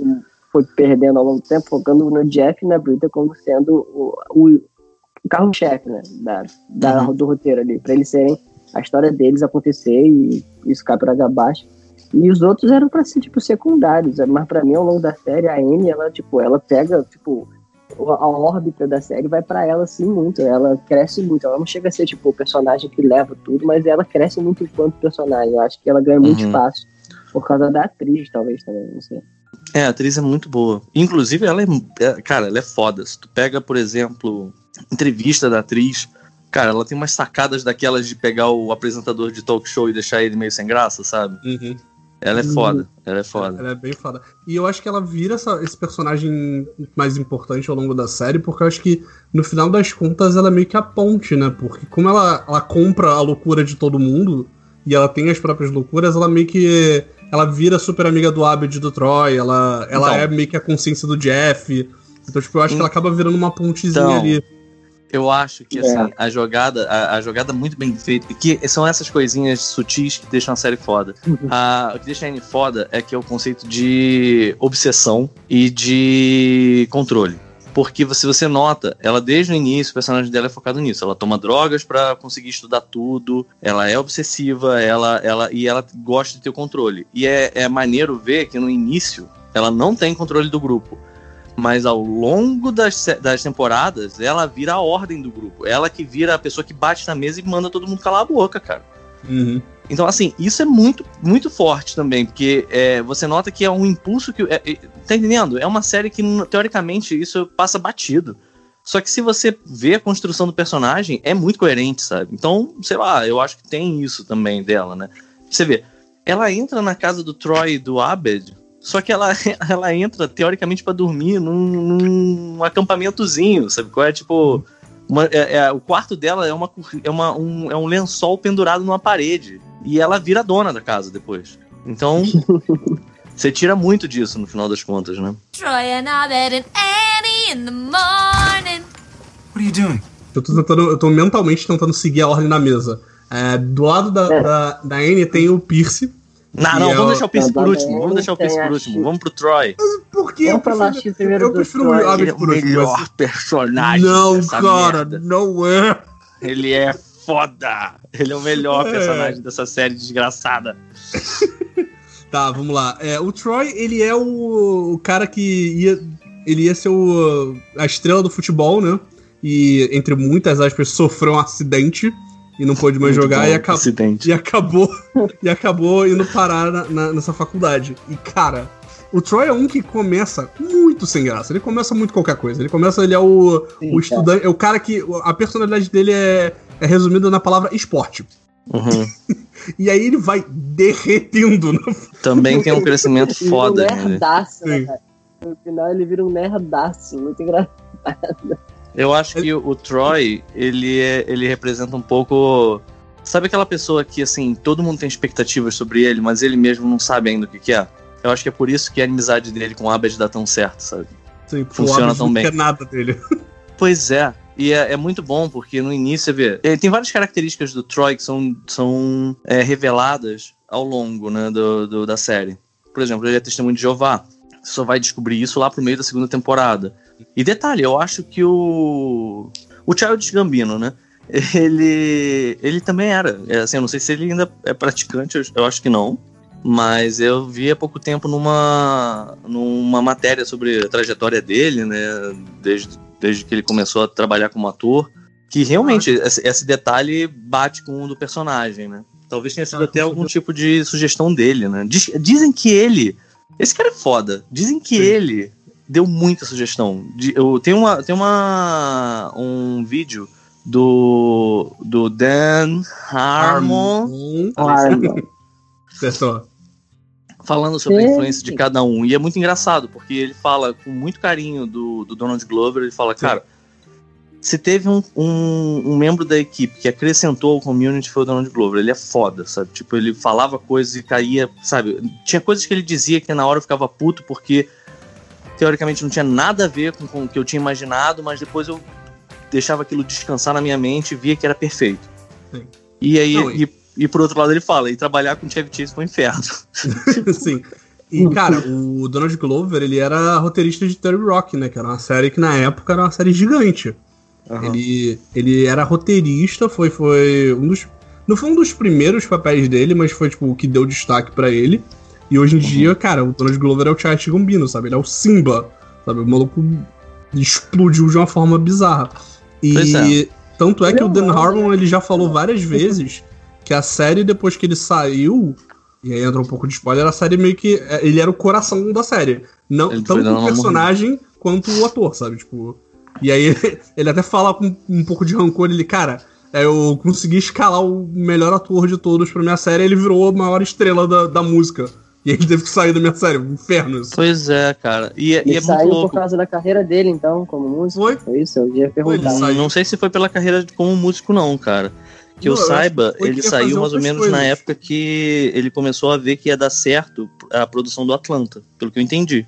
foi perdendo ao longo do tempo, focando no Jeff e na Brita como sendo o, o, o carro-chefe, né? Da, da- Uhum. Do roteiro ali, pra eles serem a história deles acontecer e isso cai por água abaixo. E os outros eram pra ser, tipo, secundários. Mas pra mim, ao longo da série, a Amy, ela, tipo, ela pega, tipo, a órbita da série vai pra ela, assim, muito. Ela cresce muito. Ela não chega a ser, tipo, o personagem que leva tudo, mas ela cresce muito enquanto personagem. Eu acho que ela ganha muito Uhum. espaço. Por causa da atriz, talvez, também, não sei. É, a atriz é muito boa. Inclusive, ela é, é- Cara, ela é foda. Se tu pega, por exemplo, entrevista da atriz, cara, ela tem umas sacadas daquelas de pegar o apresentador de talk show e deixar ele meio sem graça, sabe? Uhum. Ela é foda. Ela é foda. Ela é bem foda. E eu acho que ela vira essa- esse personagem mais importante ao longo da série, porque eu acho que, no final das contas, ela é meio que a ponte, né? Porque como ela, ela compra a loucura de todo mundo, e ela tem as próprias loucuras, ela meio que. Ela vira super amiga do Abed e do Troy, ela, ela Então. é meio que a consciência do Jeff. Então, tipo, eu acho que ela acaba virando uma pontezinha Então, ali. Eu acho que É. assim, a jogada, a, a jogada muito bem feita, que são essas coisinhas sutis que deixam a série foda. A- o que deixa a Anne foda é que é o conceito de obsessão e de controle. Porque se você nota, ela desde o início, o personagem dela é focado nisso. Ela toma drogas pra conseguir estudar tudo, ela é obsessiva, ela, ela, e ela gosta de ter o controle. E é, é maneiro ver que no início ela não tem controle do grupo. Mas ao longo das, das temporadas, ela vira a ordem do grupo. Ela que vira a pessoa que bate na mesa e manda todo mundo calar a boca, cara. Uhum. Então, assim, isso é muito, muito forte também, porque é, você nota que é um impulso que. é- é- tá entendendo? É uma série que, teoricamente, isso passa batido. Só que se você vê a construção do personagem, é muito coerente, sabe? Então, sei lá, eu acho que tem isso também dela, né? Você vê, ela entra na casa do Troy e do Abed Só que ela, ela entra, teoricamente, pra dormir num, num acampamentozinho, sabe? Qual é, tipo... uma- é- é- o quarto dela é, uma, é, uma, um, é um lençol pendurado numa parede. E ela vira dona da casa depois. Então, você tira muito disso no final das contas, né? Troy and Abed and Annie in the morning. What are you doing? Eu tô tentando, eu tô mentalmente tentando seguir a ordem na mesa. É, do lado da, É. da, da Anne tem o Pierce. Não, não, vamos deixar o Pierce por último. Vamos deixar o Pierce por último. Vamos pro Troy. Por que Vamos eu prefiro, primeiro eu prefiro o Ele Abed é o por último. melhor personagem Não, dessa cara, merda. não é. Ele é foda. Ele é o melhor É. personagem dessa série desgraçada. Tá, vamos lá. É, o Troy, ele é o, o cara que ia. Ele ia ser o, a estrela do futebol, né? E, entre muitas aspas, sofreu um acidente e não pôde mais Muito jogar e, acabou Acidente. e acabou e acabou indo parar na- na- nessa faculdade. E, cara, o Troy é um que começa muito sem graça. Ele começa muito qualquer coisa. Ele começa, ele é o, Sim, o estudante. É o cara que. A personalidade dele é, é resumida na palavra esporte. Uhum. E aí ele vai derretendo. No... Também tem um crescimento Ele vira foda um nele. nerdaço, né, cara? No final ele vira um nerdaço, muito engraçado. Eu acho que o, Troy, ele, é, ele representa um pouco. Sabe aquela pessoa que, assim, todo mundo tem expectativas sobre ele, mas ele mesmo não sabe ainda o que, que é? Eu acho que é por isso que a amizade dele com o Abed dá tão certo, sabe? Assim, Funciona tão não bem. quer nada dele. Pois é. E é, é muito bom, porque no início você vê. Tem várias características do Troy que são, são é, reveladas ao longo né, do, do- da série. Por exemplo, ele é testemunho de Jeová. Você só vai descobrir isso lá pro meio da segunda temporada. E detalhe, eu acho que o. O Childish Gambino, né? Ele. Ele também era. É, assim, eu não sei se ele ainda é praticante, eu, eu acho que não. Mas eu vi há pouco tempo numa, numa matéria sobre a trajetória dele, né? Desde, desde que ele começou a trabalhar como ator. Que realmente esse, esse detalhe bate com o do personagem, né? Talvez tenha sido Ah, até algum tipo de sugestão dele, né? Diz- dizem que ele. Esse cara é foda. Dizem que Sim. ele deu muita sugestão. De, eu, tem uma, tem uma, um vídeo do, do Dan Harmon. Acertou. falando sobre a Sim. influência de cada um. E é muito engraçado, porque ele fala com muito carinho do, do Donald Glover, ele fala, cara, se teve um, um, um membro da equipe que acrescentou ao community foi o Donald Glover, ele é foda, sabe? Tipo, ele falava coisas e caía, sabe? Tinha coisas que ele dizia que na hora eu ficava puto, porque teoricamente não tinha nada a ver com, com o que eu tinha imaginado, mas depois eu deixava aquilo descansar na minha mente e via que era perfeito. Sim. E aí, Não, e, e por outro lado ele fala, e trabalhar com Chevy Chase foi um inferno. Sim. E, cara, o Donald Glover, ele era roteirista de Terry Rock, né? Que era uma série que na época era uma série gigante. Ele, ele era roteirista, foi, foi um dos. Não foi um dos primeiros papéis dele, mas foi tipo o que deu destaque pra ele. E hoje em Uhum. dia, cara, o Donald Glover é o Charlie Gambino, sabe? Ele é o Simba, sabe? O maluco explodiu de uma forma bizarra. Pois é. E tanto é que o Dan Harmon ele já falou várias vezes que a série, depois que ele saiu, e aí entra um pouco de spoiler, a série meio que. é, Ele era o coração da série. Não, Ele tanto o personagem quanto o ator, sabe? Tipo. E aí ele, ele até fala com um pouco de rancor, ele, cara, é, eu consegui escalar o melhor ator de todos pra minha série, ele virou a maior estrela da, da música. E ele teve que sair da minha série, um inferno isso. Pois é, cara. E, é- e Ele é muito saiu por louco. causa da carreira dele, então, como músico. Foi? Foi isso? Eu ia perguntar. Não sei se foi pela carreira de- como músico, não, cara. Que Não, eu eu saiba, foi ele saiu mais ou menos na coisas. época que ele começou a ver que ia dar certo a produção do Atlanta, pelo que eu entendi.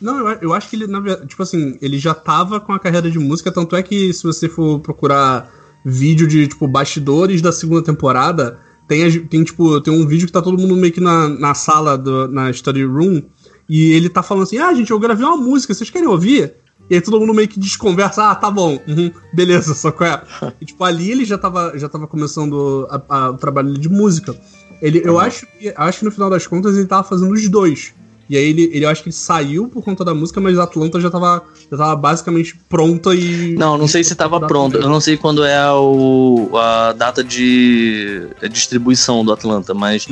Não, eu, eu acho que ele, na verdade, tipo assim, ele já tava com a carreira de música, tanto é que se você for procurar vídeo de, tipo, bastidores da segunda temporada, tem, tem tipo, tem um vídeo que tá todo mundo meio que na, na sala, do, na study room, e ele tá falando assim, ah, gente, eu gravei uma música, vocês querem ouvir? E aí todo mundo meio que desconversa, ah, tá bom, uhum, beleza, só que é. E, tipo, ali ele já tava, já tava começando a- a- o trabalho de música. Ele, eu acho que, acho que no final das contas ele tava fazendo os dois. E aí ele, ele eu acho que ele saiu por conta da música, mas Atlanta já tava, já tava basicamente pronta e. Não, não sei se estava pronto. Eu não sei quando é o, a data de distribuição do Atlanta, mas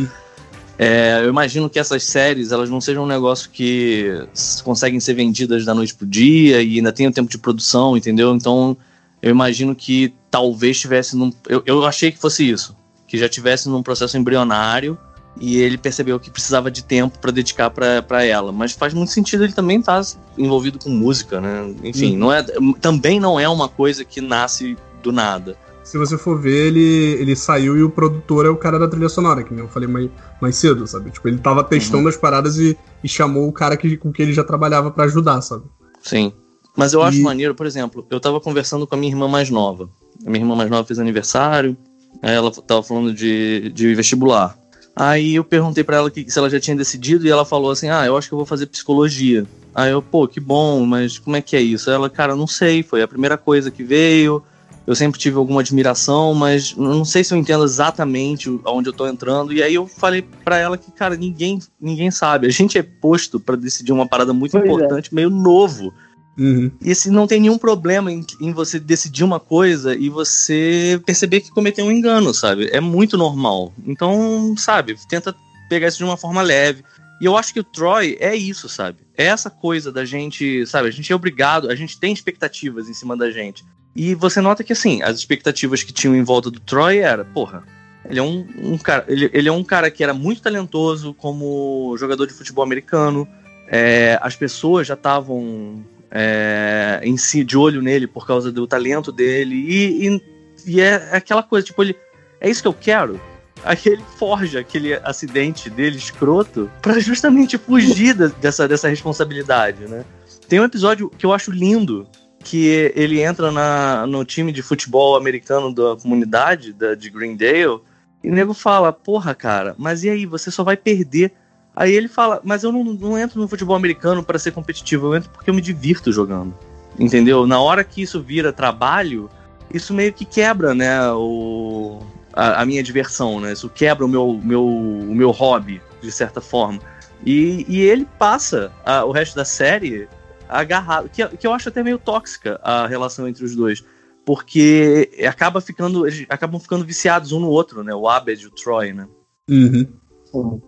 é, eu imagino que essas séries elas não sejam um negócio que conseguem ser vendidas da noite pro dia e ainda tem o tempo de produção, entendeu? Então eu imagino que talvez tivesse num. Eu, eu achei que fosse isso. Que já tivesse num processo embrionário E ele percebeu que precisava de tempo para dedicar para ela. Mas faz muito sentido ele também estar tá envolvido com música, né? Enfim, não é, também não é uma coisa que nasce do nada. Se você for ver, ele, ele saiu e o produtor é o cara da trilha sonora, que nem eu falei mais, mais cedo, sabe? Tipo, ele tava testando uhum. as paradas e, e chamou o cara que, com quem ele já trabalhava para ajudar, sabe? Sim. Mas eu acho maneiro, por exemplo, eu tava conversando com a minha irmã mais nova. A minha irmã mais nova fez aniversário, aí ela tava falando de, de vestibular. Aí eu perguntei para ela que, se ela já tinha decidido e ela falou assim: Ah, eu acho que eu vou fazer psicologia. Aí eu, pô, que bom, mas como é que é isso? Ela, cara, não sei, foi a primeira coisa que veio. Eu sempre tive alguma admiração, mas não sei se eu entendo exatamente aonde eu tô entrando. E aí eu falei para ela que, cara, ninguém, ninguém sabe. A gente é posto para decidir uma parada muito pois é. importante, é. meio novo. Uhum. E se não tem nenhum problema em, em, você decidir uma coisa e você perceber que cometeu um engano, sabe? É muito normal. Então, sabe, tenta pegar isso de uma forma leve. E eu acho que o Troy é isso, sabe? É essa coisa da gente, sabe? A gente é obrigado, a gente tem expectativas em cima da gente. E você nota que, assim, as expectativas que tinham em volta do Troy era, porra, ele é um, um cara, ele, ele, é um cara que era muito talentoso como jogador de futebol americano. É, as pessoas já estavam é, em si de olho nele por causa do talento dele. E, e, e, é aquela coisa, tipo, ele. É isso que eu quero? Aí ele forja aquele acidente dele escroto para justamente fugir dessa, dessa responsabilidade, né? Tem um episódio que eu acho lindo, que ele entra na, no time de futebol americano da comunidade da, de Greendale, e o nego fala, porra, cara, mas e aí, você só vai perder Aí ele fala, mas eu não, não entro no futebol americano para ser competitivo, eu entro porque eu me divirto jogando. Entendeu? Na hora que isso vira trabalho, isso meio que quebra, né, o, a, a minha diversão, né? Isso quebra o meu, meu, o meu hobby, de certa forma. E, e ele passa a, o resto da série agarrado, que, que eu acho até meio tóxica a relação entre os dois. Porque acaba ficando, eles acabam ficando viciados um no outro, né? O Abed e o Troy, né? Uhum.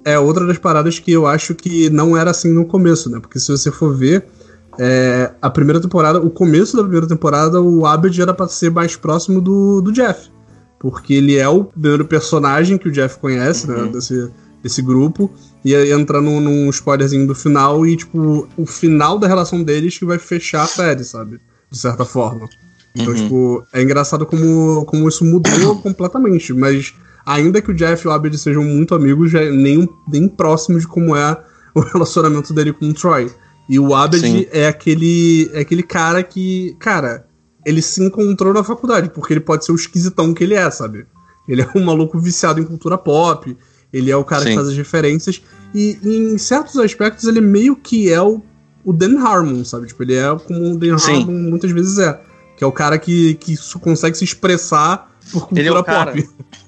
É outra das paradas que eu acho que não era assim no começo, né? Porque se você for ver, é, a primeira temporada, o começo da primeira temporada, o Abed era pra ser mais próximo do, do Jeff. Porque ele é o primeiro personagem que o Jeff conhece, né, uhum. né? Desse, desse grupo. E aí entra num, num spoilerzinho do final e, tipo, o final da relação deles que vai fechar a série, sabe? De certa forma. Então, uhum. tipo, é engraçado como, como isso mudou completamente. Mas ainda que o Jeff e o Abed sejam muito amigos, já é nem, nem próximo de como é o relacionamento dele com o Troy. E o Abed é aquele, é aquele cara que, cara, ele se encontrou na faculdade, porque ele pode ser o esquisitão que ele é, sabe? Ele é um maluco viciado em cultura pop, ele é o cara Sim. que faz as referências, e, e, em certos aspectos ele meio que é o, o Dan Harmon, sabe? Tipo, ele é como o Dan Sim. Harmon muitas vezes é. Que é o cara que, que consegue se expressar por cultura ele é o pop. Cara,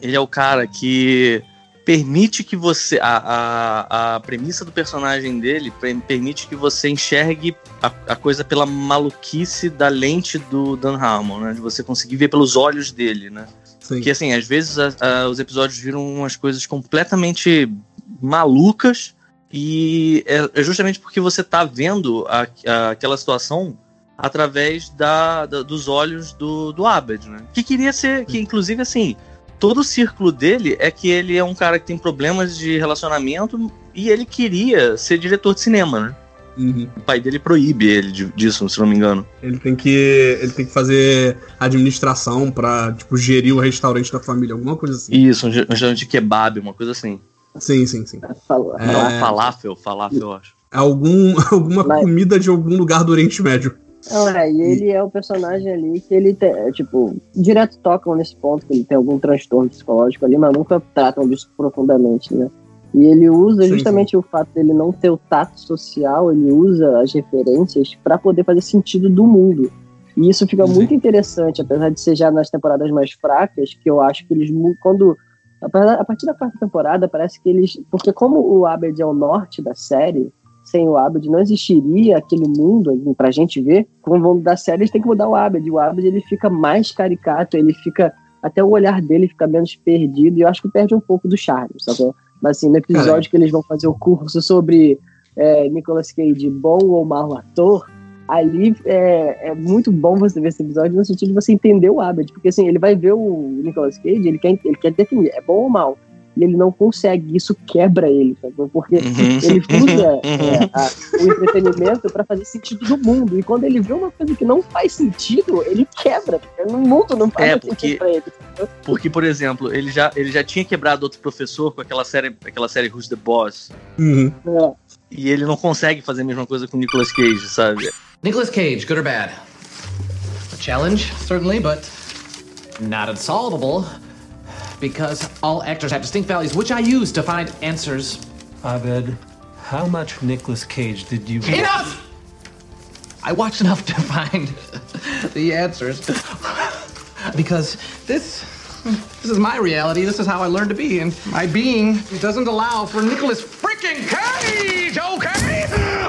ele é o cara que permite que você. A, a, a premissa do personagem dele permite que você enxergue a, a, coisa pela maluquice da lente do Dan Harmon, né? De você conseguir ver pelos olhos dele, né? Sim. Porque, assim, às vezes a, os episódios viram umas coisas completamente malucas e é, é justamente porque você tá vendo aquela situação através da, da, dos olhos do, do Abed, né? Que queria ser, que inclusive assim, todo o círculo dele é que ele é um cara que tem problemas de relacionamento e ele queria ser diretor de cinema, né? Uhum. O pai dele proíbe ele disso, se não me engano. Ele tem que, ele tem que fazer administração pra, tipo, gerir o restaurante da família, alguma coisa assim. Isso, um restaurante de kebab, uma coisa assim. Sim, sim, sim. É, é... falafel, falafel, eu acho. Algum, alguma Mas... comida de algum lugar do Oriente Médio. Não, é, e ele é o personagem ali que ele tem, é, tipo, direto tocam nesse ponto que ele tem algum transtorno psicológico ali, mas nunca tratam disso profundamente, né? E ele usa sim, justamente sim. o fato dele não ter o tato social, ele usa as referências para poder fazer sentido do mundo. E isso fica sim. muito interessante, apesar de ser já nas temporadas mais fracas, que eu acho que eles, quando a partir da quarta temporada, parece que eles. Porque, como o Abed é o norte da série, sem o Abed não existiria aquele mundo pra gente ver. Como vão da série, eles têm que mudar o Abed. O Abed ele fica mais caricato, ele fica. Até o olhar dele fica menos perdido, e eu acho que perde um pouco do charme, sabe? Mas assim, no episódio que eles vão fazer o curso sobre é, Nicolas Cage, bom ou mau ator, ali é, é, muito bom você ver esse episódio no sentido de você entender o Abed, porque assim, ele vai ver o Nicolas Cage, ele quer, ele quer definir, é bom ou mal. E ele não consegue. Isso quebra ele, sabe? Porque Uhum. ele usa é, a- o entretenimento para fazer sentido do mundo. E quando ele vê uma coisa que não faz sentido, ele quebra. Porque no mundo não faz É, sentido porque- pra ele. Porque, por exemplo, ele já, ele já tinha quebrado outro professor com aquela série, aquela série Who's the Boss. Uhum. É. E ele não consegue fazer a mesma coisa com o Nicolas Cage, sabe? Nicolas Cage, good or bad? A challenge, certainly, but not unsolvable. Because all actors have distinct values, which I use to find answers. Abed, how much Nicolas Cage did you Enough! I watched enough to find the answers. because this this is my reality. This is how I learned to be, and my being doesn't allow for Nicolas freaking Cage, okay?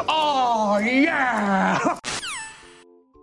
Oh yeah!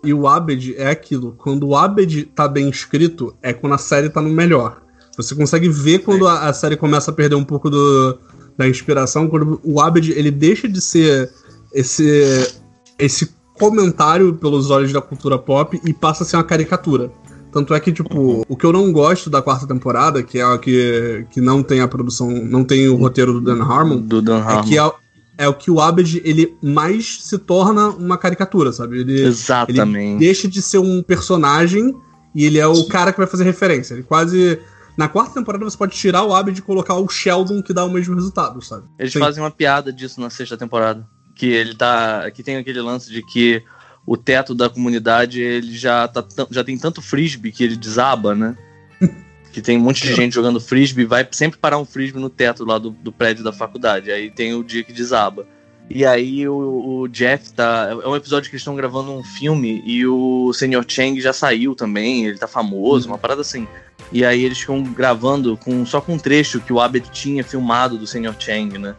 E o Abed é aquilo. Quando o Abed tá bem escrito, é quando a série tá no melhor. Você consegue ver quando a, a série começa a perder um pouco do, da inspiração, quando o Abed ele deixa de ser esse, esse comentário pelos olhos da cultura pop e passa a ser uma caricatura. Tanto é que, tipo, o que eu não gosto da quarta temporada, que é a que, que não tem a produção, não tem o roteiro do Dan Harmon, Do Dan é Harmon. que é, é o que o Abed ele mais se torna uma caricatura, sabe? Ele, Exatamente. ele deixa de ser um personagem e ele é o cara que vai fazer referência. Ele quase. Na quarta temporada você pode tirar o Abed e colocar o Sheldon que dá o mesmo resultado, sabe? Eles Sim. fazem uma piada disso na sexta temporada. Que ele tá. Que tem aquele lance de que o teto da comunidade ele já, tá, já tem tanto frisbee que ele desaba, né? que tem um monte de gente jogando frisbee, vai sempre parar um frisbee no teto lá do, do prédio da faculdade. Aí tem o dia que desaba. E aí o, o Jeff tá. É um episódio que eles estão gravando um filme e o Sr. Chang já saiu também, ele tá famoso, uma parada assim. E aí eles ficam gravando com, só com um trecho que o Abed tinha filmado do Sr. Chang, né?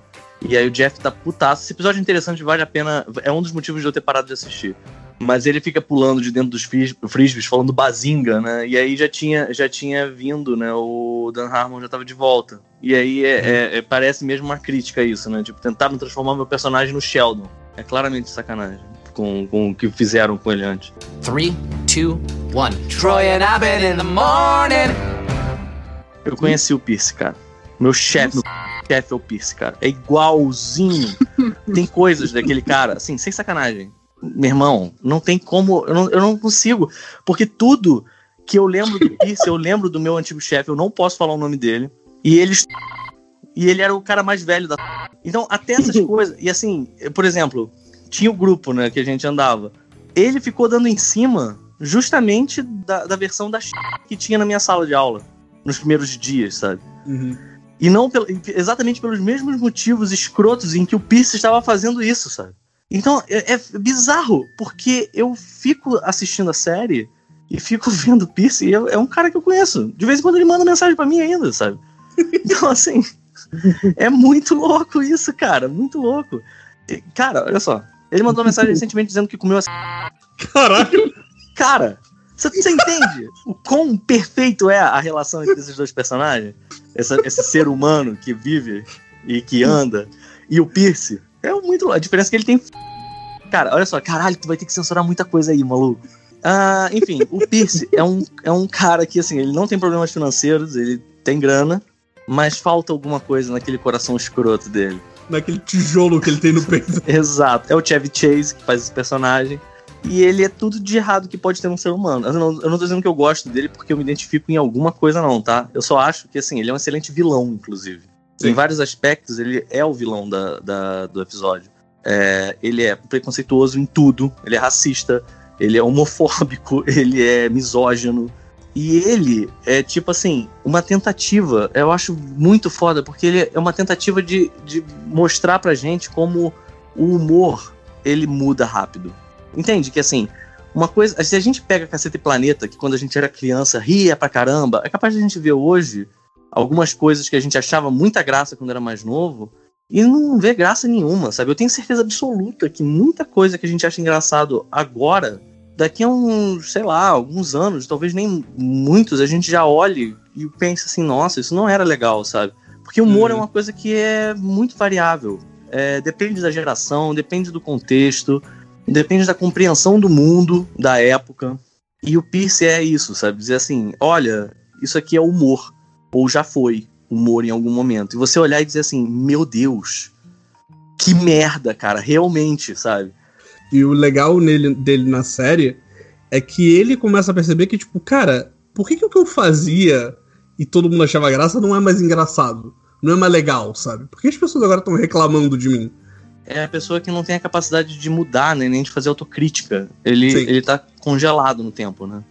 E aí o Jeff tá putaço. Esse episódio é interessante, vale a pena. É um dos motivos de eu ter parado de assistir. Mas ele fica pulando de dentro dos fris- frisbees, falando bazinga, né? E aí já tinha, já tinha vindo, né? O Dan Harmon já tava de volta. E aí é, é- é- parece mesmo uma crítica isso, né? Tipo, tentaram transformar meu personagem no Sheldon. É claramente sacanagem com, com o que fizeram com ele antes. Three, two, one. Troy and Abed in the morning. Eu conheci o Pierce, cara. Meu chefe, meu chefe é o Pierce, cara. É igualzinho. tem coisas daquele cara, assim, sem sacanagem. Meu irmão, não tem como. Eu não, eu não consigo. Porque tudo que eu lembro do Pierce, eu lembro do meu antigo chefe, eu não posso falar o nome dele. E eles. E ele era o cara mais velho da. Então, até essas coisas. E assim, por exemplo, tinha o grupo, né, que a gente andava. Ele ficou dando em cima justamente da, da versão da que tinha na minha sala de aula. Nos primeiros dias, sabe? E não pelo- exatamente pelos mesmos motivos escrotos em que o Pierce estava fazendo isso, sabe? Então é, é bizarro, porque eu fico assistindo a série e fico vendo o Pierce e eu- é um cara que eu conheço. De vez em quando ele manda mensagem pra mim ainda, sabe? Então, assim, é muito louco isso, cara, muito louco. Cara, olha só. Ele mandou uma mensagem recentemente dizendo que comeu a. Caralho! Cara, você, você entende o quão perfeito é a relação entre esses dois personagens? Essa- esse ser humano que vive e que anda. E o Pierce. É muito. A diferença é que ele tem. Cara, olha só, caralho, tu vai ter que censurar muita coisa aí, maluco. Ah, enfim, o Pierce é um, é um cara que, assim, ele não tem problemas financeiros, ele tem grana, mas falta alguma coisa naquele coração escroto dele. Naquele tijolo que ele tem no peito. Exato. É o Chevy Chase que faz esse personagem. E ele é tudo de errado que pode ter um ser humano. Eu não, eu não tô dizendo que eu gosto dele porque eu me identifico em alguma coisa, não, tá? Eu só acho que, assim, ele é um excelente vilão, inclusive. Sim. Em vários aspectos, ele é o vilão da, da- do episódio. É, ele é preconceituoso em tudo, ele é racista, ele é homofóbico, ele é misógino. E ele é, tipo assim, uma tentativa, eu acho muito foda, porque ele é uma tentativa de, de mostrar pra gente como o humor, ele muda rápido. Entende? Que assim, uma coisa. Se a gente pega Caceta e Planeta, que quando a gente era criança ria pra caramba, é capaz de a gente ver hoje algumas coisas que a gente achava muita graça quando era mais novo e não vê graça nenhuma, sabe? Eu tenho certeza absoluta que muita coisa que a gente acha engraçado agora, daqui a uns, sei lá, alguns anos, talvez nem muitos, a gente já olhe e pense assim, nossa, isso não era legal, sabe? Porque o humor é uma coisa que é muito variável. É, depende da geração, depende do contexto, depende da compreensão do mundo, da época. E o Pierce é isso, sabe? Dizer assim, olha, isso aqui é humor, ou já foi. humor em algum momento. E você olhar e dizer assim, meu Deus, que merda, cara, realmente, sabe? E o legal nele, dele na série é que ele começa a perceber que, tipo, cara, por que, que o que eu fazia e todo mundo achava graça não é mais engraçado? Não é mais legal, sabe? Por que as pessoas agora estão reclamando de mim? É a pessoa que não tem a capacidade de mudar, né, nem de fazer autocrítica. Ele, Sim. ele tá congelado no tempo, né?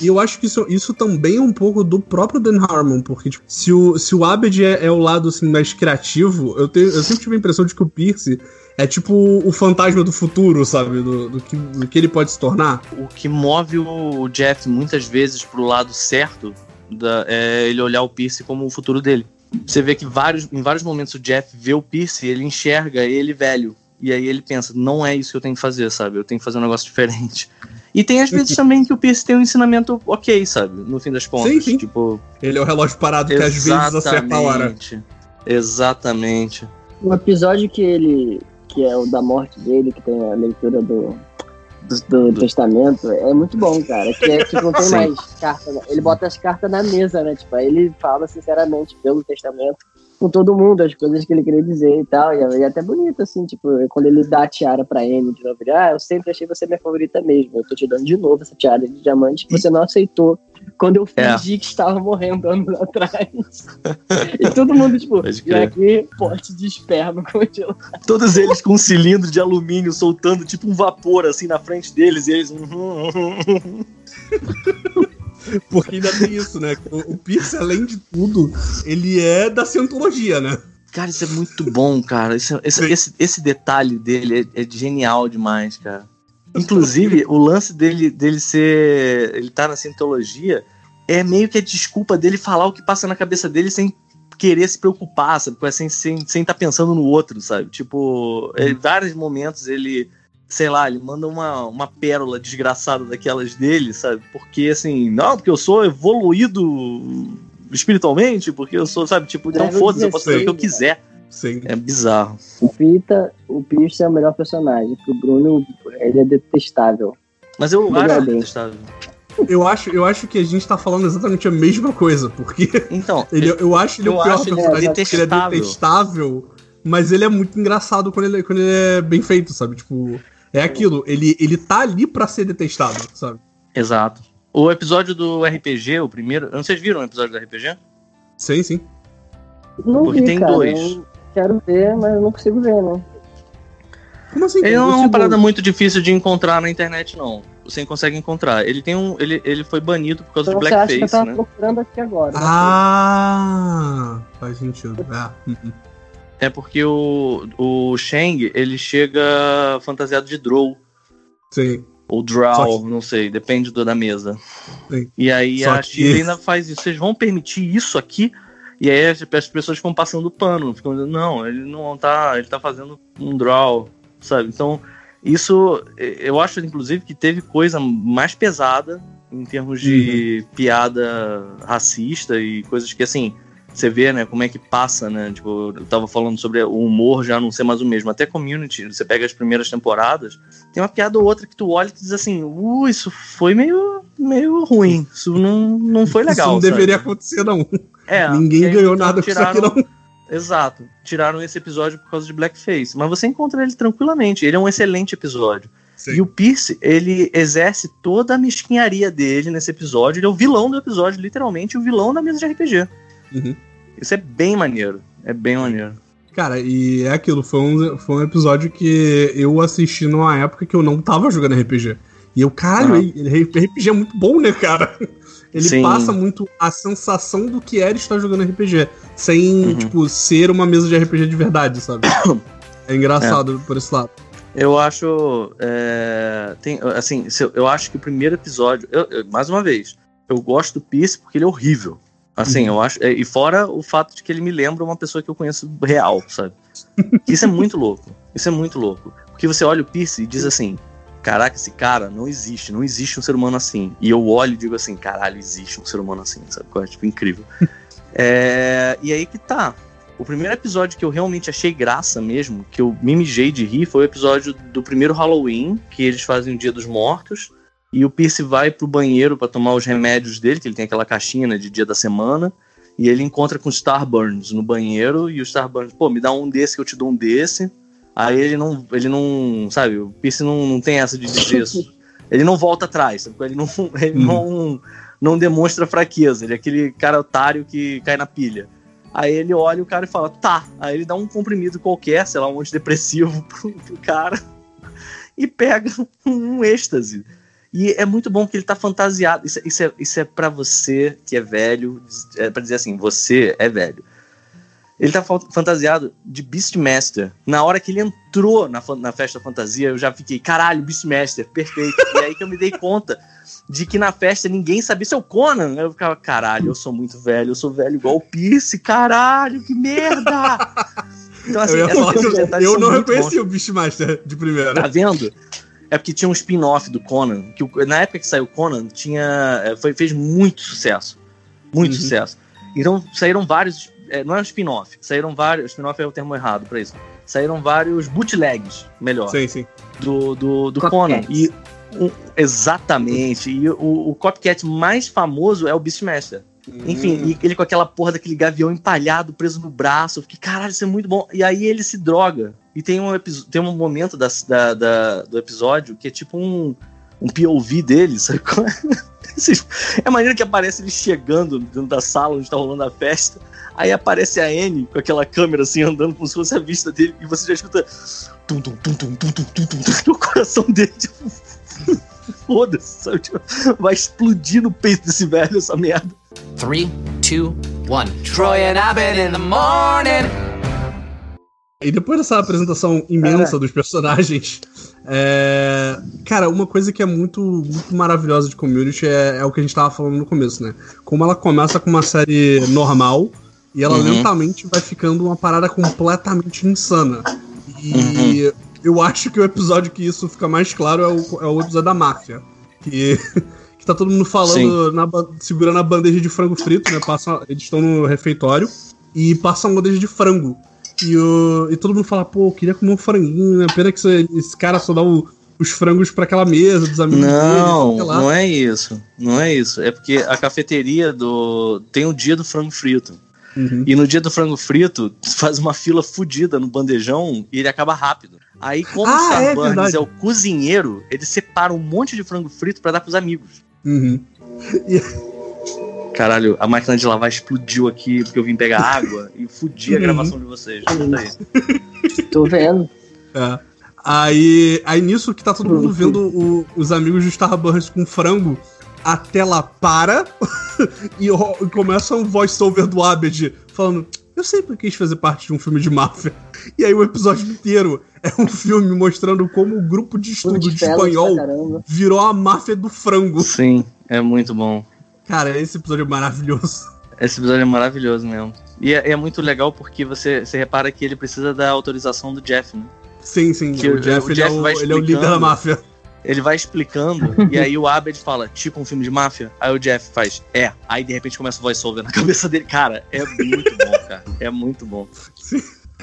E eu acho que isso, isso também é um pouco do próprio Dan Harmon, porque tipo, se, o, se o Abed é, é o lado assim, mais criativo, eu, tenho, eu sempre tive a impressão de que o Pierce é tipo o fantasma do futuro, sabe? Do, do, que, do que ele pode se tornar. O que move o Jeff muitas vezes pro lado certo da- é ele olhar o Pierce como o futuro dele. Você vê que vários, em vários momentos o Jeff vê o Pierce e ele enxerga ele velho. E aí ele pensa, não é isso que eu tenho que fazer, sabe? Eu tenho que fazer um negócio diferente. E tem às vezes também que o Pierce tem um ensinamento ok, sabe? No fim das contas. Sim, sim. Tipo, Ele é o relógio parado que às vezes acerta a hora. Exatamente. Exatamente. O episódio que ele. Que é o da morte dele, que tem a leitura do. Do, do testamento é muito bom, cara. Que é tipo, não tem Sim. mais carta. né? Ele bota as cartas na mesa, né? Tipo, aí ele fala sinceramente pelo testamento com todo mundo, as coisas que ele queria dizer e tal. E é, é até bonito, assim, tipo, quando ele dá a tiara pra Amy de novo, ele, ah, eu sempre achei você minha favorita mesmo. Eu tô te dando de novo essa tiara de diamante que você não aceitou quando eu É. fingi que estava morrendo anos atrás. e todo mundo, tipo, e crer. aqui, pote de esperma congelado. Todos eles com um cilindro de alumínio soltando tipo um vapor assim na frente deles e eles. uhum, uhum, uhum. Porque ainda tem isso, né? O, o Pierce, além de tudo, ele é da cientologia, né? Cara, isso é muito bom, cara. Isso- esse, esse, esse detalhe dele é, é genial demais, cara. Inclusive, o lance dele, dele ser. Ele tá na cientologia é meio que a desculpa dele falar o que passa na cabeça dele sem querer se preocupar, sabe? Sem estar sem, sem tá pensando no outro, sabe? Tipo, em vários momentos ele. Sei lá, ele manda uma, uma pérola desgraçada daquelas dele, sabe? Porque assim, não, porque eu sou evoluído espiritualmente, porque eu sou, sabe? Tipo, então foda-se, eu posso fazer o que eu 16, quiser. Sim. É bizarro. O Pita, o Pierce é o melhor personagem. Pro Bruno, ele é detestável. Mas eu Ele acho é detestável. Eu acho, eu acho que a gente tá falando exatamente a mesma coisa, porque Então, ele, eu acho ele eu o pior acho ele personagem, porque ele é detestável. detestável, mas ele é muito engraçado quando ele, quando ele é bem feito, sabe? Tipo, é aquilo, ele, ele tá ali pra ser detestável, sabe? Exato. O episódio do RPG, o primeiro. Vocês viram o episódio do RPG? Sim, sim. Não Porque vi, tem cara. dois. Eu quero ver, mas eu não consigo ver, né? Como assim? Ele não é uma parada muito difícil de encontrar na internet, não. Você consegue encontrar. Ele tem um. Ele, ele foi banido por causa Então de você acha que eu blackface, tava né? procurando aqui agora. né? Ah, faz sentido. É. uhum. É porque o, o Shang, ele chega fantasiado de Drow. Sim. Ou Drow, que- não sei, depende do, da mesa. Sim. E aí Só a que- Chile ainda faz isso. Vocês vão permitir isso aqui? E aí as, as pessoas ficam passando pano, ficam dizendo, não, ele não tá. Ele tá fazendo um draw, sabe? Então, isso eu acho, inclusive, que teve coisa mais pesada em termos de piada racista e coisas que assim. Você vê, né, como é que passa, né? Tipo, eu tava falando sobre o humor já não ser mais o mesmo. Até community, você pega as primeiras temporadas, tem uma piada ou outra que tu olha e tu diz assim, uh, isso foi meio, meio ruim. Isso não, não foi legal. Isso não sabe? deveria acontecer, não. É, Ninguém aí, ganhou nada com isso aqui, tiraram- não. Exato. Tiraram esse episódio por causa de Blackface. Mas você encontra ele tranquilamente. Ele é um excelente episódio. E o Pierce, ele exerce toda a mesquinharia dele nesse episódio. Ele é o vilão do episódio, literalmente, o vilão da mesa de RPG. Uhum. Isso é bem maneiro. É bem maneiro. Cara, e é aquilo, foi um, foi um episódio que eu assisti numa época que eu não tava jogando RPG. E eu, caralho, Aham. ele- RPG é muito bom, né, cara? Ele Sim. passa muito a sensação do que era estar jogando RPG, sem, Uhum. tipo, ser uma mesa de RPG de verdade, sabe? É engraçado por esse lado. Eu acho. é, tem, assim, eu acho que o primeiro episódio. eu- eu- mais uma vez, eu gosto do Pierce porque ele é horrível. Assim, Uhum. eu acho. é, E fora o fato de que ele me lembra uma pessoa que eu conheço real, sabe? Isso é muito louco. Isso é muito louco. Porque você olha o Pierce e diz assim: Caraca, esse cara não existe, não existe um ser humano assim. E eu olho e digo assim: Caralho, existe um ser humano assim, sabe? É tipo incrível. É, e aí que tá. O primeiro episódio que eu realmente achei graça mesmo, que eu me mijei de rir, foi o episódio do primeiro Halloween, que eles fazem o Dia dos Mortos. E o Pierce vai pro banheiro pra tomar os remédios dele, que ele tem aquela caixinha né, de dia da semana. E ele encontra com o Starburns no banheiro e o Starburns, pô, me dá um desse que eu te dou um desse. Aí ele não, ele não, sabe, o Pierce não, não tem essa de dizer isso. Ele não volta atrás, sabe? ele não, ele não, não demonstra fraqueza. Ele é aquele cara otário que cai na pilha. Aí ele olha o cara e fala, tá. Aí ele dá um comprimido qualquer, sei lá, um antidepressivo pro, pro cara e pega um êxtase. E é muito bom porque ele tá fantasiado. Isso, isso é, isso é para você que é velho, é pra dizer assim, você é velho. Ele tá fa- fantasiado de Beastmaster. Na hora que ele entrou na, na festa fantasia, eu já fiquei, caralho, Beastmaster, perfeito. e aí que eu me dei conta de que na festa ninguém sabia se é o Conan. Eu ficava, caralho, eu sou muito velho, eu sou velho igual o Pierce, caralho, que merda! Então, eu ia essas falar que eu, eu não muito reconheci bons. o Beastmaster de primeira. Tá vendo? É porque tinha um spin-off do Conan, que na época que saiu o Conan, tinha, é, foi, fez muito sucesso. Muito Uhum. sucesso. Então saíram vários. é, não é um spin-off, saíram vários. Spin-off é o termo errado pra isso. Saíram vários bootlegs, melhor, Sim, sim. do, do, do. Conan. E, um, exatamente. E o, o copycat mais famoso é o Beastmaster. Enfim, Hum. e ele com aquela porra daquele gavião empalhado preso no braço. Eu fiquei, caralho, isso é muito bom. E aí ele se droga. E tem um, tem um momento da, da, da, do episódio que é tipo um, um POV dele, sabe? É, é a maneira que aparece ele chegando dentro da sala onde tá rolando a festa. Aí aparece a Anne com aquela câmera assim andando como se fosse a vista dele e você já escuta tum tum tum tum tum tum tum, tum, tum o coração dele tipo foda-se. Tipo, vai explodir no peito desse velho essa merda. 3 2 1 Troy and I've been in the morning e depois dessa apresentação imensa dos personagens, é, cara, uma coisa que é muito, muito maravilhosa de Community é, é o que a gente tava falando no começo, né? Como ela começa com uma série normal e ela Uhum. lentamente vai ficando uma parada completamente insana. E eu acho que o episódio que isso fica mais claro é o, é o episódio da máfia. Que, que tá todo mundo falando, na segurando a bandeja de frango frito, né? Passa, eles estão no refeitório e passa uma bandeja de frango. E, o, e todo mundo fala, pô, eu queria comer um franguinho, né? Pena que esse, esse cara só dá o- os frangos pra aquela mesa dos amigos Não, dele, não é isso. Não é isso. É porque a cafeteria do. tem o dia do frango frito. Uhum. E no dia do frango frito, faz uma fila fodida no bandejão e ele acaba rápido. Aí, como Ah, o é Starburns verdade. é, o cozinheiro, ele separa um monte de frango frito pra dar pros amigos. Uhum. Caralho, a máquina de lavar explodiu aqui porque eu vim pegar água e fudi a Uhum. gravação de vocês. Aí. Tô vendo. É. Aí, aí nisso que tá todo mundo vendo o- os amigos do Starburst com frango, a tela para e, e começa um voice-over do Abed falando: Eu sempre quis fazer parte de um filme de máfia. E aí o episódio inteiro é um filme mostrando como o grupo de estudo de espanhol virou a máfia do frango. Sim, é muito bom. Cara, esse episódio é maravilhoso. Esse episódio é maravilhoso mesmo. E é, é muito legal porque você, você repara que ele precisa da autorização do Jeff, né? Sim, sim. Que o o- Jeff, o ele, Jeff é o, vai ele é o líder da máfia. Ele vai explicando, e aí o Abed fala, tipo um filme de máfia. Aí o Jeff faz, é. Aí de repente começa o voice-over na cabeça dele. Cara, é muito bom, cara. É muito bom.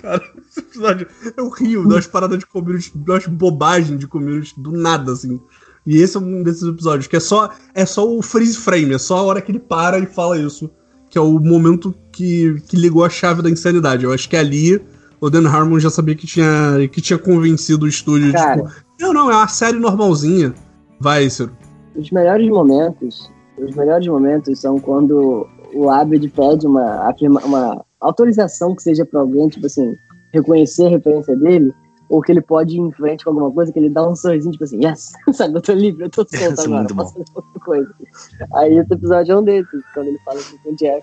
Cara, esse episódio eu rio das paradas de community, das bobagens de community do nada, assim. E esse é um desses episódios, que é só, é só o freeze frame, é só a hora que ele para e fala isso. Que é o momento que, que ligou a chave da insanidade. Eu acho que ali o Dan Harmon já sabia que tinha, que tinha convencido o estúdio, Cara. tipo, não, não, é uma série normalzinha. Vai, Ciro. Os melhores momentos, os melhores momentos são quando o Abed pede uma, uma autorização que seja pra alguém, tipo assim, reconhecer a referência dele, ou que ele pode ir em frente com alguma coisa, que ele dá um sorrisinho, tipo assim, yes, sabe, eu tô livre, eu tô solto é agora, muito bom. posso fazer outra coisa. Aí esse episódio é um desses, quando ele fala assim com o Jack.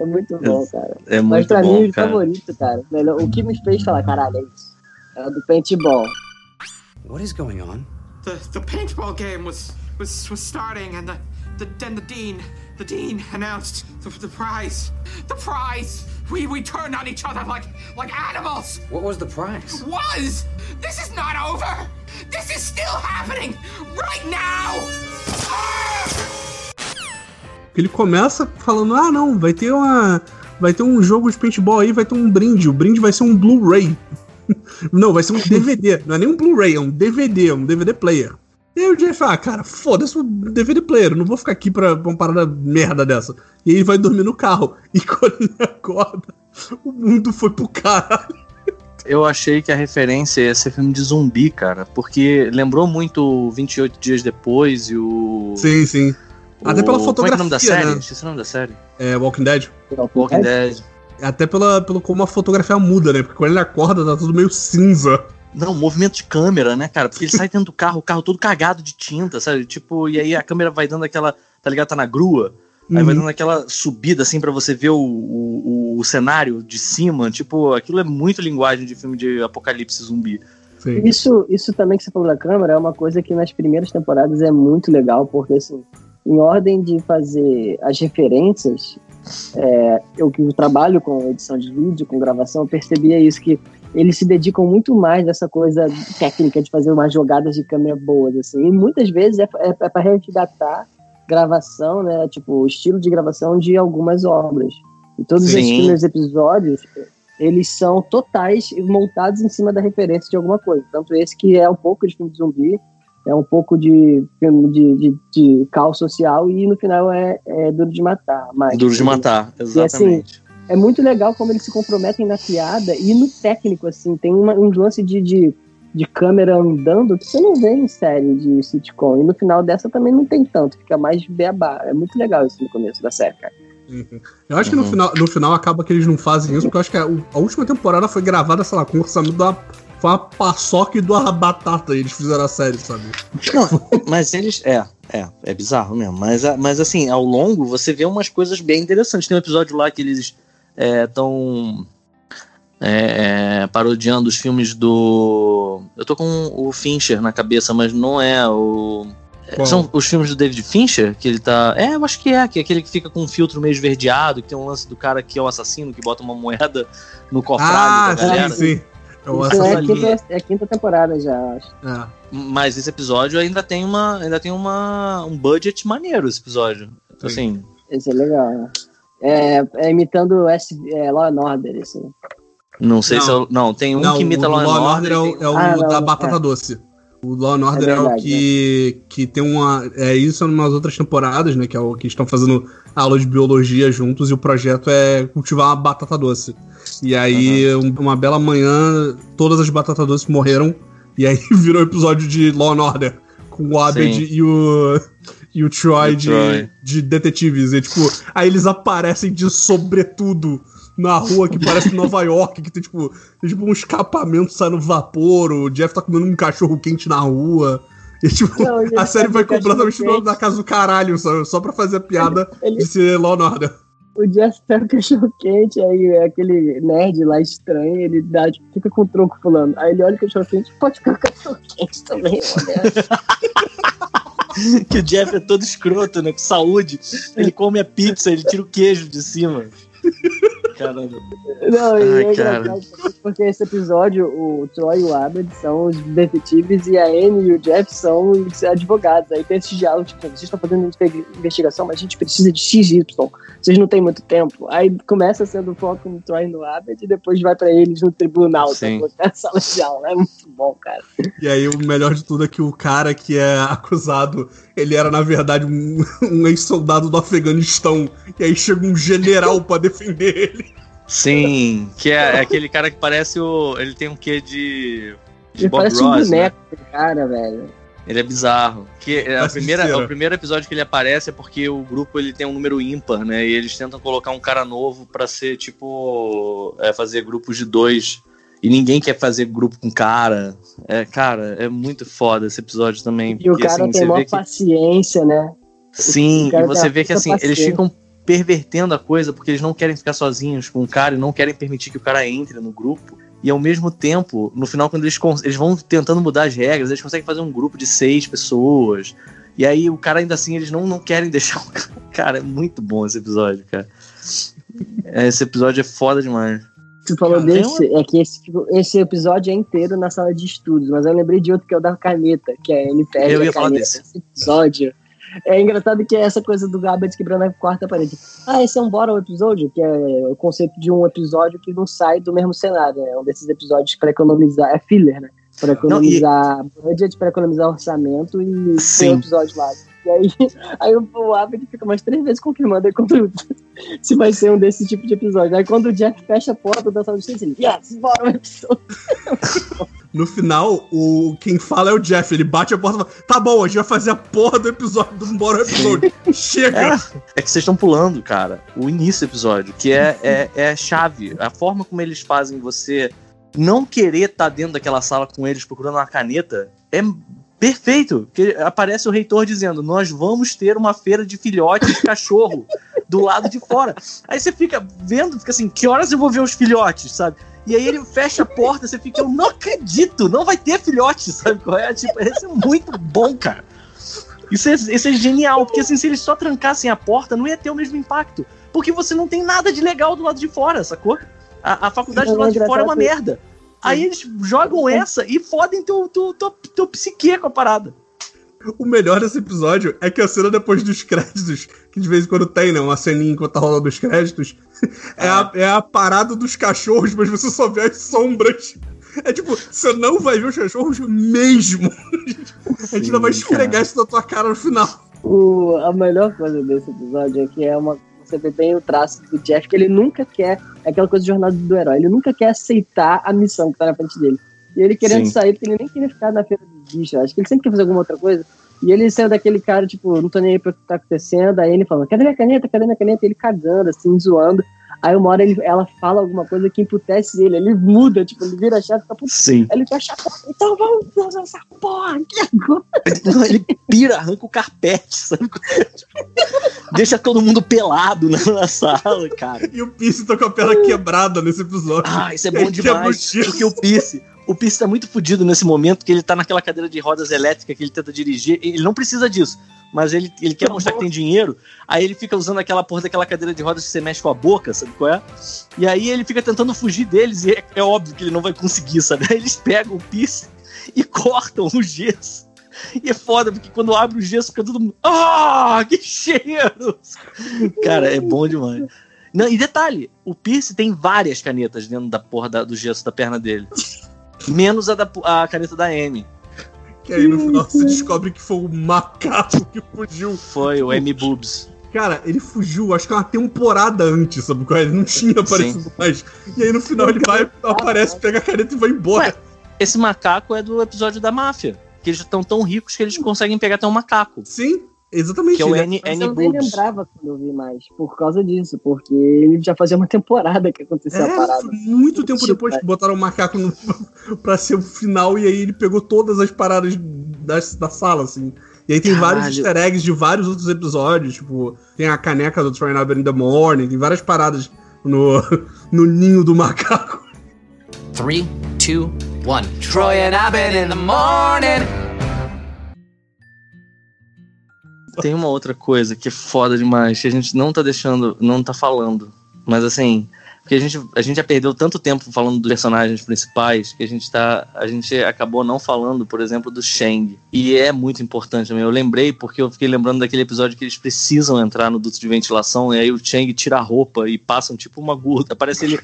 É muito bom, cara. É Mas muito pra mim, bom, o cara. favorito, cara, melhor, o que me fez falar, caralho, é isso. É o do paintball. What is going on? The the paintball game was was was starting, and the the then the dean the dean announced the, the prize. The prize. We we turned on each other like like animals. What was the prize? Was this is not over. This is still happening right now. Ele começa falando: ah, não, vai ter uma. Vai ter um jogo de paintball aí, vai ter um brinde. O brinde vai ser um Blu-ray. não, vai ser um DVD. Não é nem um Blu-ray, é um DVD, é um DVD player. E aí o Jeff, ah, cara, foda-se o DVD player, não vou ficar aqui pra, uma parada merda dessa. E aí vai dormir no carro. E quando ele acorda, o mundo foi pro caralho. Eu achei que a referência ia ser filme de zumbi, cara. Porque lembrou muito o 28 Dias Depois e o. Sim, sim. Até o- pela Como é é o nome da fotografia, série? né? Esqueci o nome da série. É, Walking Dead. Walking Dead. Até pela, pelo como a fotografia muda, né? Porque quando ele acorda, tá tudo meio cinza. Não, movimento de câmera, né, cara? Porque ele sai dentro do carro, o carro todo cagado de tinta, sabe? Tipo, e aí a câmera vai dando aquela. Tá ligado? Tá na grua. Aí vai Uhum. dando aquela subida, assim, pra você ver o, o, o- o cenário de cima. Tipo, aquilo é muito linguagem de filme de apocalipse zumbi. Sim. Isso, isso também que você falou da câmera é uma coisa que nas primeiras temporadas é muito legal, porque assim, em ordem de fazer as referências, é, eu que trabalho com edição de vídeo, com gravação, eu percebia isso, que eles se dedicam muito mais nessa coisa técnica de fazer umas jogadas de câmera boas, assim, e muitas vezes é, é, é para resgatar gravação, né, tipo, o estilo de gravação de algumas obras. E todos esses Sim. primeiros episódios, eles são totais montados em cima da referência de alguma coisa. Tanto esse que é um pouco de filme de zumbi, é um pouco de filme de, de, de caos social e no final é, é Duro de Matar. Mas, Duro de matar, E, assim, exatamente. É muito legal como eles se comprometem na piada e no técnico, assim, tem uma, um lance de, de, de câmera andando que você não vê em série de sitcom. E no final dessa também não tem tanto, fica mais beabá. É muito legal isso no começo da série, cara. Uhum. Eu acho que no Uhum. final, no final acaba que eles não fazem isso, porque eu acho que a, a última temporada foi gravada, sei lá, com o orçamento da. Foi uma paçoca e duas batata e eles fizeram a série, sabe? Não, mas eles. É, é, é bizarro mesmo. Mas, a- mas assim, ao longo você vê umas coisas bem interessantes. Tem um episódio lá que eles estão parodiando os filmes do. Eu tô com o Fincher na cabeça, mas não é o. é, Qual? São os filmes do David Fincher, que ele tá. É, eu acho que é, que é aquele que fica com um filtro meio esverdeado, que tem um lance do cara que é o assassino, que bota uma moeda no cofralho Ah, da galera. sim, sim. É é a, assassino. quinta, é a quinta temporada já, acho. É. Mas esse episódio ainda tem uma. Ainda tem uma. um budget maneiro esse episódio. Assim. Esse é legal, né? É, é imitando S, é, Law and Order, esse. Não sei Não. se eu. Não, tem um Não, que imita o Law and Law and Order. Order é o, é o Ah, não, da é. batata doce. O Law and Order é, o verdade, que, que tem uma. É isso em umas outras temporadas, né? Que é o que estão fazendo aula de biologia juntos e o projeto é cultivar uma batata doce. E aí, um- uma bela manhã, todas as batatas doces morreram. E aí virou episódio de Law and Order. Com o Abed Sim. e o. E o Troy, E o de, Troy. de detetives. E, tipo, aí eles aparecem de sobretudo na rua que parece Nova York, que tem tipo, tem, tipo um escapamento saindo vapor, o Jeff tá comendo um cachorro quente na rua. E tipo, Não, ele a série tá vai com completamente cachorro-quente. na casa do caralho, só, só pra fazer a piada Ele- de ser Law and Order. O Jeff pega o cachorro quente, aí é aquele nerd lá estranho, ele dá, tipo, fica com o troco fulano. Aí ele olha o cachorro quente, pode ficar com o cachorro quente também, olha. que o Jeff é todo escroto, né? Com saúde. Ele come a pizza, ele tira o queijo de cima. Caramba. Não, e Ai, é cara. engraçado porque esse episódio, o Troy e o Abed são os detetives e a Anne e o Jeff são os advogados. Aí tem esse diálogo, tipo, vocês estão fazendo investigação, mas a gente precisa de XY. Vocês não têm muito tempo. Aí começa sendo foco no Troy no Abed e depois vai pra eles no tribunal, Sim. tá? na sala de aula. É muito bom, cara. E aí o melhor de tudo é que o cara que é acusado, ele era na verdade um, um ex-soldado do Afeganistão. E aí chega um general pra defender ele. Sim, que é, é aquele cara que parece o. Ele tem um quê de. de Ele Bob parece um Ross, né? boneco, esse cara, velho. Ele é bizarro. Que é a primeira, o primeiro episódio que ele aparece é porque o grupo ele tem um número ímpar, né? E eles tentam colocar um cara novo pra ser tipo. É, fazer grupos de dois. E ninguém quer fazer grupo com cara. É, cara, é muito foda esse episódio também. E o porque, cara assim, tem maior que- paciência, né? Sim, o e você vê que assim, eles paciência. ficam pervertendo a coisa porque eles não querem ficar sozinhos com o cara e não querem permitir que o cara entre no grupo. E ao mesmo tempo, no final, quando eles, eles vão tentando mudar as regras, eles conseguem fazer um grupo de seis pessoas. E aí o cara ainda assim, eles não, não querem deixar o cara. Cara, é muito bom esse episódio, cara. É, Esse episódio é foda demais. Tu falou Cara, desse, é que esse, esse episódio é inteiro na sala de estudos, mas eu lembrei de outro que é o da caneta, que é ele pega Eu ia a falar caneta. desse. Esse episódio. É engraçado que é essa coisa do Gabbard quebrando a quarta parede. Ah, esse é um bottom episódio, que é o conceito de um episódio que não sai do mesmo cenário. É um desses episódios para economizar. É filler, né? Pra economizar budget, pra economizar orçamento e Sim. tem episódio lá. E aí, aí o, Abed fica mais três vezes confirmando quando, se vai ser um desse tipo de episódio. Aí quando o Jeff fecha a porta da sala de justiça, ele, yes, bora um episódio. No final, o quem fala é o Jeff. Ele bate a porta e fala: Tá bom, a gente vai fazer a porra do episódio do Bora Episódio. Chega! É, é que vocês estão pulando, cara, o início do episódio, que é, é, é chave. A forma como eles fazem você não querer estar dentro daquela sala com eles procurando uma caneta é perfeito. Porque aparece o reitor dizendo: Nós vamos ter uma feira de filhotes de cachorro do lado de fora. Aí você fica vendo, fica assim: Que horas eu vou ver os filhotes, sabe? E aí ele fecha a porta, você fica, eu não acredito, não vai ter filhote, sabe qual é? Tipo, isso é muito bom, cara. Isso é, isso é genial, porque assim, se eles só trancassem a porta, não ia ter o mesmo impacto. Porque você não tem nada de legal do lado de fora, sacou? A, a faculdade do lado de fora é uma merda. Aí eles jogam essa e fodem teu, teu, teu, teu psique com a parada. O melhor desse episódio é que a cena depois dos créditos, que de vez em quando tem, né? Uma ceninha enquanto tá rolando os créditos, é, a, é a parada dos cachorros, mas você só vê as sombras. É tipo, você não vai ver os cachorros mesmo. a gente ainda vai esfregar cara. isso na tua cara no final. O, a melhor coisa desse episódio é que é uma. Você vê bem o traço do Jeff, que ele nunca quer. É aquela coisa de jornada do herói. Ele nunca quer aceitar a missão que tá na frente dele. E ele querendo Sim. sair, porque ele nem queria ficar na feira dos bichos. Acho que ele sempre quer fazer alguma outra coisa. E ele saiu daquele cara, tipo, não tô nem aí pra o que tá acontecendo. Aí ele falando, cadê minha caneta? Cadê minha caneta? E ele cagando, assim, zoando. Aí uma hora ele, ela fala alguma coisa que emputece ele. Ele muda, tipo, ele vira a chave e fica puto. Sim. Aí ele fecha a porta. Então vamos fazer essa porra aqui agora. Não, ele pira, arranca o carpete, sabe? Deixa todo mundo pelado na, na sala, cara. E o Pierce tá com a perna quebrada nesse episódio. Ah, isso é bom Ele demais. gesso. Porque o Pierce, o Pierce tá muito fudido nesse momento, que ele tá naquela cadeira de rodas elétrica que ele tenta dirigir. Ele não precisa disso. Mas ele, ele quer mostrar que tem dinheiro, aí ele fica usando aquela porra daquela cadeira de rodas que você mexe com a boca, sabe qual é? E aí ele fica tentando fugir deles, e é, é óbvio que ele não vai conseguir, sabe? Aí eles pegam o Pierce e cortam o gesso. E é foda, porque quando abre o gesso fica todo mundo. Ah, que cheiro! Cara, é bom demais. Não, e detalhe, o Pierce tem várias canetas dentro da porra da- do gesso da perna dele. Menos a, da, a caneta da Amy. Que aí no final você descobre que foi o macaco que fugiu. Foi o Amy Boobs. Cara, ele fugiu, acho que uma temporada antes, sabe é? Ele não tinha aparecido mais. E aí no final ele vai, aparece, pega a caneta e vai embora. Ué, esse macaco é do episódio da máfia. Que eles estão tão ricos que eles conseguem pegar até um macaco. Sim, exatamente. Que é o ele- N, N eu nem lembrava quando eu vi mais, por causa disso, porque ele já fazia uma temporada que aconteceu a É, parada. foi muito tempo Tipo, depois que botaram o macaco no, pra ser o final, e aí ele pegou todas as paradas da, da sala, assim. E aí tem Caralho. vários easter eggs de vários outros episódios, tipo, tem a caneca do Troy Nabber in the Morning, tem várias paradas no, no ninho do macaco. Three, two, one. Troy and Abed in the morning. Tem uma outra coisa que é foda demais, que a gente não tá deixando, não tá falando. Mas assim, porque a gente, a gente já perdeu tanto tempo falando dos personagens principais que a gente tá. A gente acabou não falando, por exemplo, do Shang. E é muito importante também. Eu lembrei porque eu fiquei lembrando daquele episódio que eles precisam entrar no duto de ventilação, e aí o Shang tira a roupa e passam tipo uma gurda. Parece ele.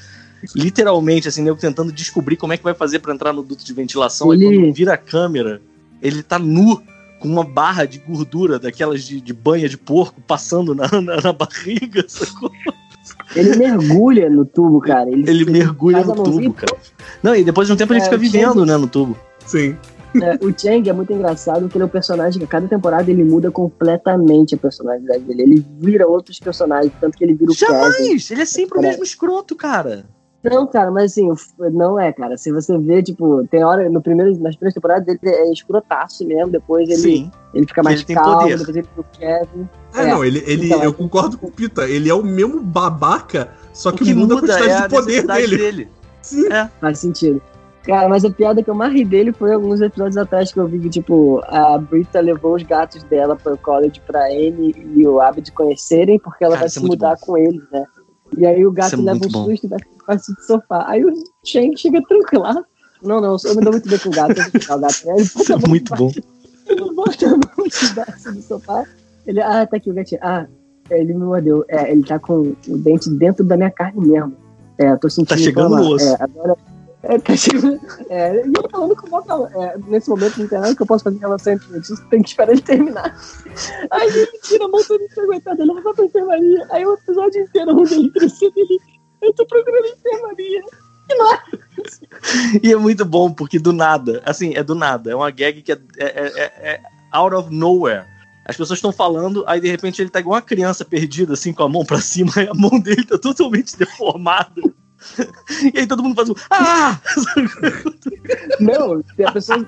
Literalmente, assim, eu tentando descobrir como é que vai fazer pra entrar no duto de ventilação. Aí Ele- quando vira a câmera, ele tá nu com uma barra de gordura daquelas de, de banha de porco passando na, na, na barriga, sacou? Ele mergulha no tubo, cara. Ele, Ele mergulha no tubo, cara. Não, e depois de um tempo ele É, fica o vivendo, Chang- né, no tubo. Sim. É, o Chang é muito engraçado porque ele é um personagem que a cada temporada ele muda completamente a personalidade dele. Ele vira outros personagens, tanto que ele vira o Kevin. Jamais! Ele é sempre o É. mesmo escroto, cara. Não, cara, mas assim, não é, cara. Se você vê, tipo, tem hora, no primeiro, nas primeiras temporadas ele é escrotaço mesmo, depois ele, Sim. ele fica mais ele tem calmo, poder. depois ele vira o Kevin. É, não, ele, ele Então, eu é- concordo com o Pita, ele é o mesmo babaca, só O que, que muda, a quantidade é a de poder dele. dele. Sim. É. Faz sentido. Cara, mas a piada que eu mais ri dele foi alguns episódios atrás que eu vi que, tipo, a Brita levou os gatos dela pro college pra Anne e o Abed conhecerem, porque ela Cara, vai isso se é mudar bom. com eles, né? E aí o gato é leva um bom. susto e vai ficar de sofá. Aí o Shang chega tranquilo. Não, não, eu me dou muito bem com o gato, eu vou o gato. Ele Isso é muito bom. Ele bota a mão debaixo do sofá. Ele, ah, tá aqui o gatinho. Ah, ele me mordeu. É, ele tá com o dente dentro da minha carne mesmo. É, eu tô sentindo. Tá chegando no osso. É, agora, É, tá chegando, é, e ele falando com o é, nesse momento não tem nada que eu possa fazer em relação a isso, tem que esperar ele terminar. Aí ele tira a mão toda ensanguentada, ele vai pra enfermaria. Aí o episódio inteiro onde ele crescendo, ele, eu tô procurando enfermaria. E não é E é muito bom, porque do nada, assim, é do nada. É uma gag que é, é, é, é out of nowhere. As pessoas estão falando, aí de repente ele tá igual uma criança perdida, assim, com a mão pra cima, e a mão dele tá totalmente deformada. E aí todo mundo faz um. Ah! Não, a pessoa.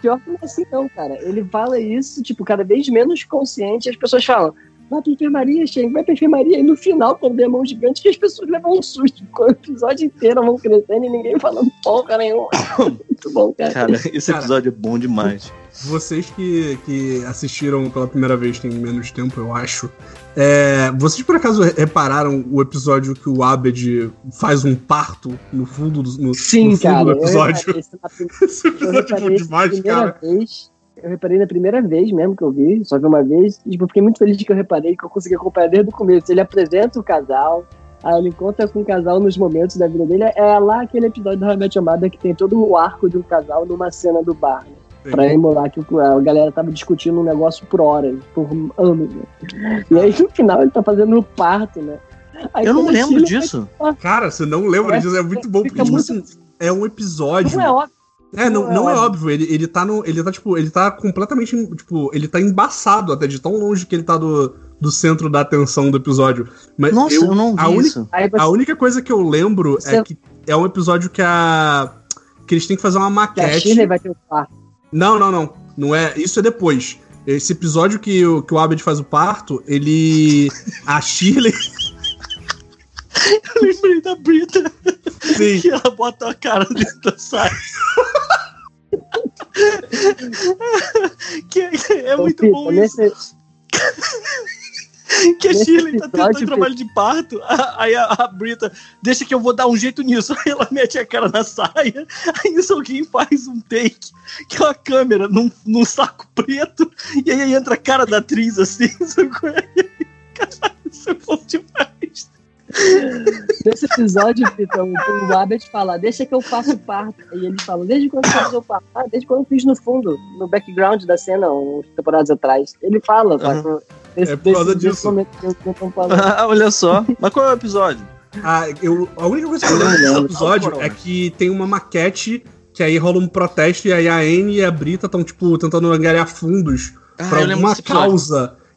Pior que não é assim, não, cara. Ele fala isso, tipo, cada vez menos consciente, as pessoas falam. Vai pra enfermaria, Shane, vai pra enfermaria. E no final, quando vê a mão gigante, que as pessoas levam um susto. Com o episódio inteiro vão crescendo e ninguém falando porra nenhuma. Muito bom, cara. Cara, esse episódio cara, é bom demais. Vocês que, que assistiram pela primeira vez tem menos tempo, eu acho. É, vocês por acaso repararam o episódio que o Abed faz um parto no fundo do, no, Sim, no fundo cara, do episódio? Esse episódio é bom demais, cara. Vez, eu reparei na primeira vez mesmo que eu vi, só vi uma vez, e tipo, fiquei muito feliz que eu reparei, que eu consegui acompanhar desde o começo. Ele apresenta o casal, aí ele encontra com o casal nos momentos da vida dele. É lá aquele episódio do Realmente Amada que tem todo o arco de um casal numa cena do bar, né? Pra emular que a galera tava discutindo um negócio por horas, por anos. Né? E aí no final ele tá fazendo o parto, né? Aí, eu não lembro disso. Vai... Cara, você não lembra é, disso? É muito bom, porque, tipo muito... assim, é um episódio. Não é óbvio. É, não, não, não é, óbvio. óbvio. Ele, ele tá no. Ele tá, tipo, ele tá completamente. Tipo, ele tá embaçado até de tão longe que ele tá do, do centro da atenção do episódio. Mas Nossa, eu, eu não vi a isso. Única, a única coisa que eu lembro Você... é que é um episódio que a. Que eles têm que fazer uma maquete. Que a vai ter o parto. Não, não, não. Não é. Isso é depois. Esse episódio que o, que o Abed faz o parto, ele. A Shirley. Eu lembrei da Brita. Sim. Que ela bota a cara dentro da saia. que é, é muito Ô, bom nesse... isso. que a Shirley tá tentando episódio, trabalho de parto, aí a, a Brita deixa que eu vou dar um jeito nisso. Aí ela mete a cara na saia, aí isso alguém faz um take, que é uma câmera num, num saco preto, e aí entra a cara da atriz assim, sacou? Caralho, isso é bom demais. Nesse episódio, então, o Abed fala, deixa que eu faço o parto. E ele fala, desde quando você fez o parto? Ah, desde quando eu fiz no fundo, no background da cena, uns temporadas atrás. Ele fala, Uhum. desse, É por causa desse- desse disso. momento que eu que eu tô falando. Ah, olha só. Mas qual é o episódio? Ah, eu, a única coisa que eu Eu lembro desse episódio é que tem uma maquete que aí rola um protesto e aí a Anne e a Brita estão, tipo, tentando angariar fundos Ah, pra eu alguma desse episódio.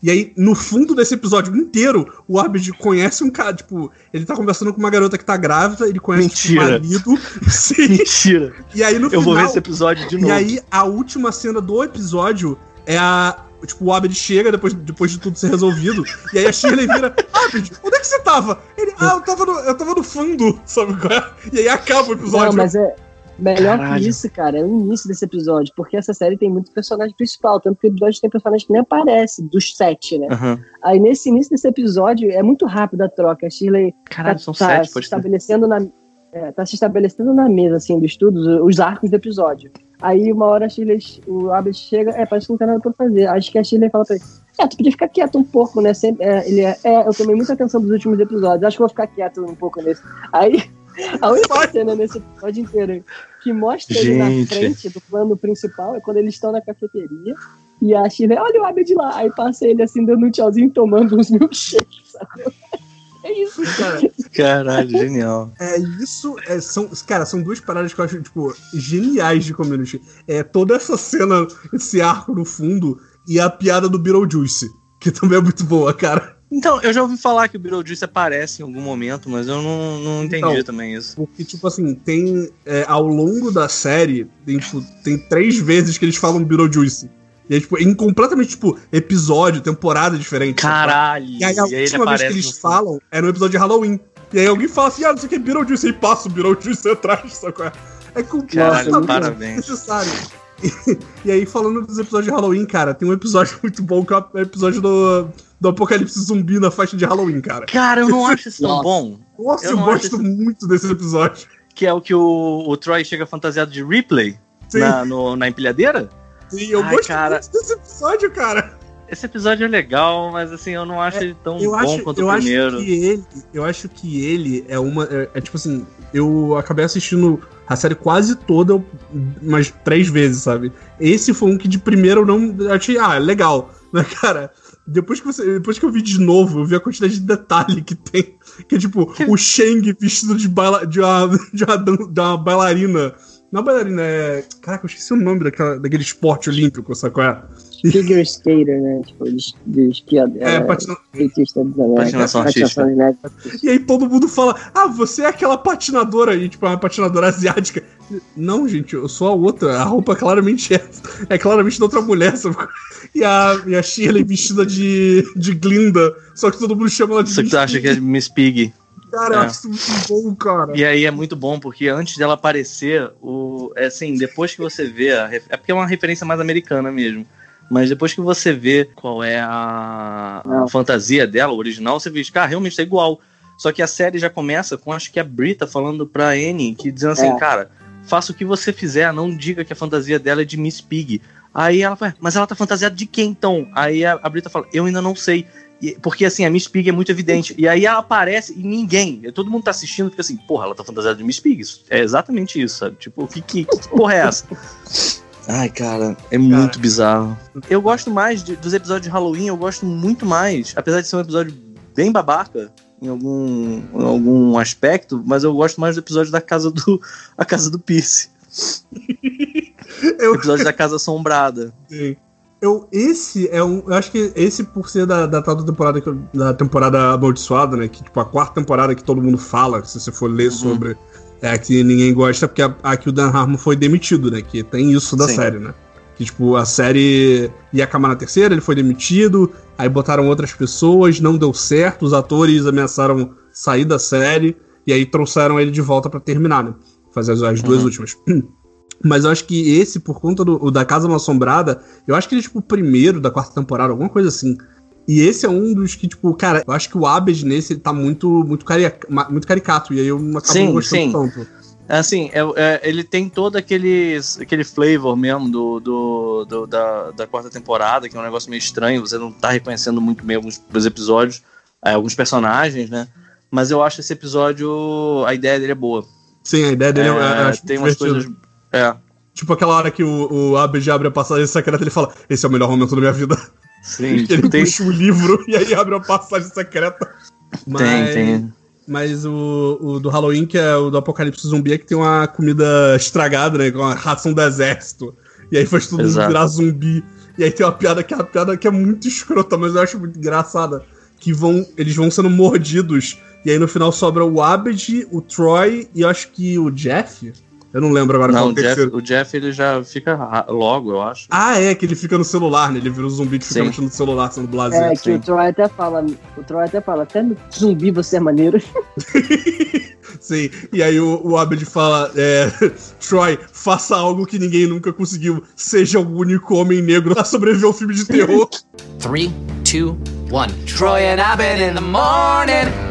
E aí, no fundo desse episódio inteiro, o Abed conhece um cara, tipo, ele tá conversando com uma garota que tá grávida, ele conhece tipo, o Mentira. marido. Sim. Mentira. E aí no Eu final. vou ver esse episódio de novo. E aí, a última cena do episódio é a. Tipo, o Abed chega depois, depois de tudo ser resolvido. e aí a Shirley vira: Abed, onde é que você tava? Ele, ah, eu tava no, eu tava no fundo, sabe qual é? E aí acaba o episódio. Não, mas é melhor Caralho. que isso, cara, é o início desse episódio, porque essa série tem muito personagem principal, tanto que o episódio tem personagem que nem aparece, dos sete, né? Aham. Aí nesse início desse episódio é muito rápido a troca. A Shirley Caralho, tá, são tá sete, se estabelecendo na é, tá se estabelecendo na mesa assim do estudo os arcos do episódio. Aí uma hora a Shirley, o Abed chega, é, parece que não tem nada pra fazer. Acho que a Shirley fala pra ele, é, tu podia ficar quieto um pouco, né? Sempre, é, ele é, é, eu tomei muita atenção dos últimos episódios, acho que eu vou ficar quieto um pouco nesse. Aí a única cena nesse episódio inteiro que mostra ele na Gente. frente do plano principal é quando eles estão na cafeteria e a Shirley, olha o Abed lá. Aí passa ele assim, dando um tchauzinho, tomando uns milkshakes, sacou? É isso, Cara, Caralho, genial. É isso, é, são, cara, são duas paradas que eu acho, tipo, geniais de community. É toda essa cena, esse arco no fundo e a piada do Beetlejuice, que também é muito boa, cara. Então, eu já ouvi falar que o Beetlejuice aparece em algum momento, mas eu não, não entendi Então, também isso. Porque, tipo assim, tem. é, ao longo da série, tem, tipo, tem três vezes que eles falam Beetlejuice. E é, tipo, em completamente, tipo, episódio, temporada diferente. sabe? Caralho! E aí a ele última vez que eles falam é no episódio de Halloween. E aí alguém fala assim, ah, não sei o que é Beetlejuice, aí passa o Beetlejuice atrás, sacou? É Caralho, completamente parabéns. necessário. E, e aí, falando dos episódios de Halloween, cara, tem um episódio muito bom que é o episódio do, do Apocalipse Zumbi na faixa de Halloween, cara. Cara, eu não acho isso tão Nossa. bom. Nossa, Eu eu, gosto acho muito desse episódio. Que é o que o, o Troy chega fantasiado de Ripley Sim. na, no- na empilhadeira. Sim, eu Ai, gosto cara. muito desse episódio, cara. Esse episódio é legal, mas assim, eu não acho ele tão Eu bom acho, quanto eu o acho primeiro. que ele, eu acho que ele é uma, é, é tipo assim, eu acabei assistindo a série quase toda, umas três vezes, sabe? Esse foi um que de primeiro eu não. Eu achei, ah, legal. Mas, cara, depois que, você, depois que eu vi de novo, eu vi a quantidade de detalhe que tem. Que é tipo, o Shang vestido de, baila, de, uma, de, uma, de uma bailarina. Não é bailarina, é. Caraca, eu esqueci o nome daquela, daquele esporte olímpico, sabe qual é? Figure skater, né? Tipo, de, de esquiador. É, patina- skatista dos Américas. Patinação artística. E aí todo mundo fala, ah, você é aquela patinadora aí, tipo, uma patinadora asiática. Não, gente, eu sou a outra. A roupa claramente é, é claramente da outra mulher, sabe? E a, e a Shirley vestida de, de Glinda, só que todo mundo chama ela de Só que tu acha que é Miss Pig. Cara, eu É. acho isso muito bom, cara. E aí é muito bom, porque antes dela aparecer, o, é assim, depois que você vê, a, ref- é porque é uma referência mais americana mesmo. Mas depois que você vê qual é a, a Não. fantasia dela, o original, você vê, cara, realmente tá igual. Só que a série já começa com, acho que a Brita falando pra Annie, que dizendo assim, É. cara, faça o que você fizer, não diga que a fantasia dela é de Miss Pig. Aí ela fala, mas ela tá fantasiada de quem então? Aí a, a Brita fala, eu ainda não sei. E- porque assim, a Miss Pig é muito evidente. E aí ela aparece e ninguém, todo mundo tá assistindo fica assim, porra, ela tá fantasiada de Miss Pig. Isso é exatamente isso, sabe? Tipo, que, que, que porra é essa? Ai, cara, é muito bizarro. Eu gosto mais de- dos episódios de Halloween, eu gosto muito mais, apesar de ser um episódio bem babaca em algum, em algum aspecto, mas eu gosto mais do episódio da casa do a casa do Pierce. Eu- O episódio da casa assombrada. Sim. Eu, esse é um. Eu acho que esse, por ser da, da tal da temporada, da temporada amaldiçoada, né? Que, tipo, a quarta temporada que todo mundo fala, se você for ler sobre. É a que ninguém gosta, porque a, a que o Dan Harmon foi demitido, né? Que tem isso da Sim. série, né? Que, tipo, a série ia acabar na terceira, ele foi demitido, aí botaram outras pessoas, não deu certo, os atores ameaçaram sair da série, e aí trouxeram ele de volta pra terminar, né? Fazer as, as duas Uhum. últimas. Mas eu acho que esse, por conta do da Casa Mal Assombrada, eu acho que ele é tipo o primeiro da quarta temporada, alguma coisa assim. E esse é um dos que, tipo, cara, eu acho que o Abed nesse ele tá muito, muito, carica- muito caricato, e aí eu acabo Sim, não gostando sim. tanto. Assim, é, é, ele tem todo aquele, aquele flavor mesmo do, do, do- da, da quarta temporada, que é um negócio meio estranho, você não tá reconhecendo muito bem alguns dos episódios, é, alguns personagens, né? Mas eu acho esse episódio, a ideia dele é boa. Sim, a ideia dele é, É, eu acho tem umas divertido. coisas. É, Tipo aquela hora que o, o Abed abre a passagem secreta, ele fala: Esse é o melhor momento da minha vida. Sim, ele tem, puxa o livro e aí abre a passagem secreta. tem, tem. Mas o, o do Halloween, que é o do Apocalipse Zumbi, é que tem uma comida estragada, né? Com uma ração do exército. E aí faz todo mundo Exato. virar zumbi. E aí tem uma piada que é uma piada que é muito escrota, mas eu acho muito engraçada. Que vão. Eles vão sendo mordidos. E aí no final sobra o Abed, o Troy e eu acho que o Jeff. Eu não lembro agora qual Não, é o o Jeff, terceiro. o Jeff ele já fica logo, eu acho. Ah, é, que ele fica no celular, né? Ele vira o zumbi que fica Sim. mexendo no celular, sendo blasé. É, que o Troy até fala, o Troy até fala, até no zumbi você é maneiro. Sim, e aí o, o Abed fala: é, Troy, faça algo que ninguém nunca conseguiu. Seja o único homem negro a sobreviver ao filme de terror. Three, two, one. Troy and Abed in the morning.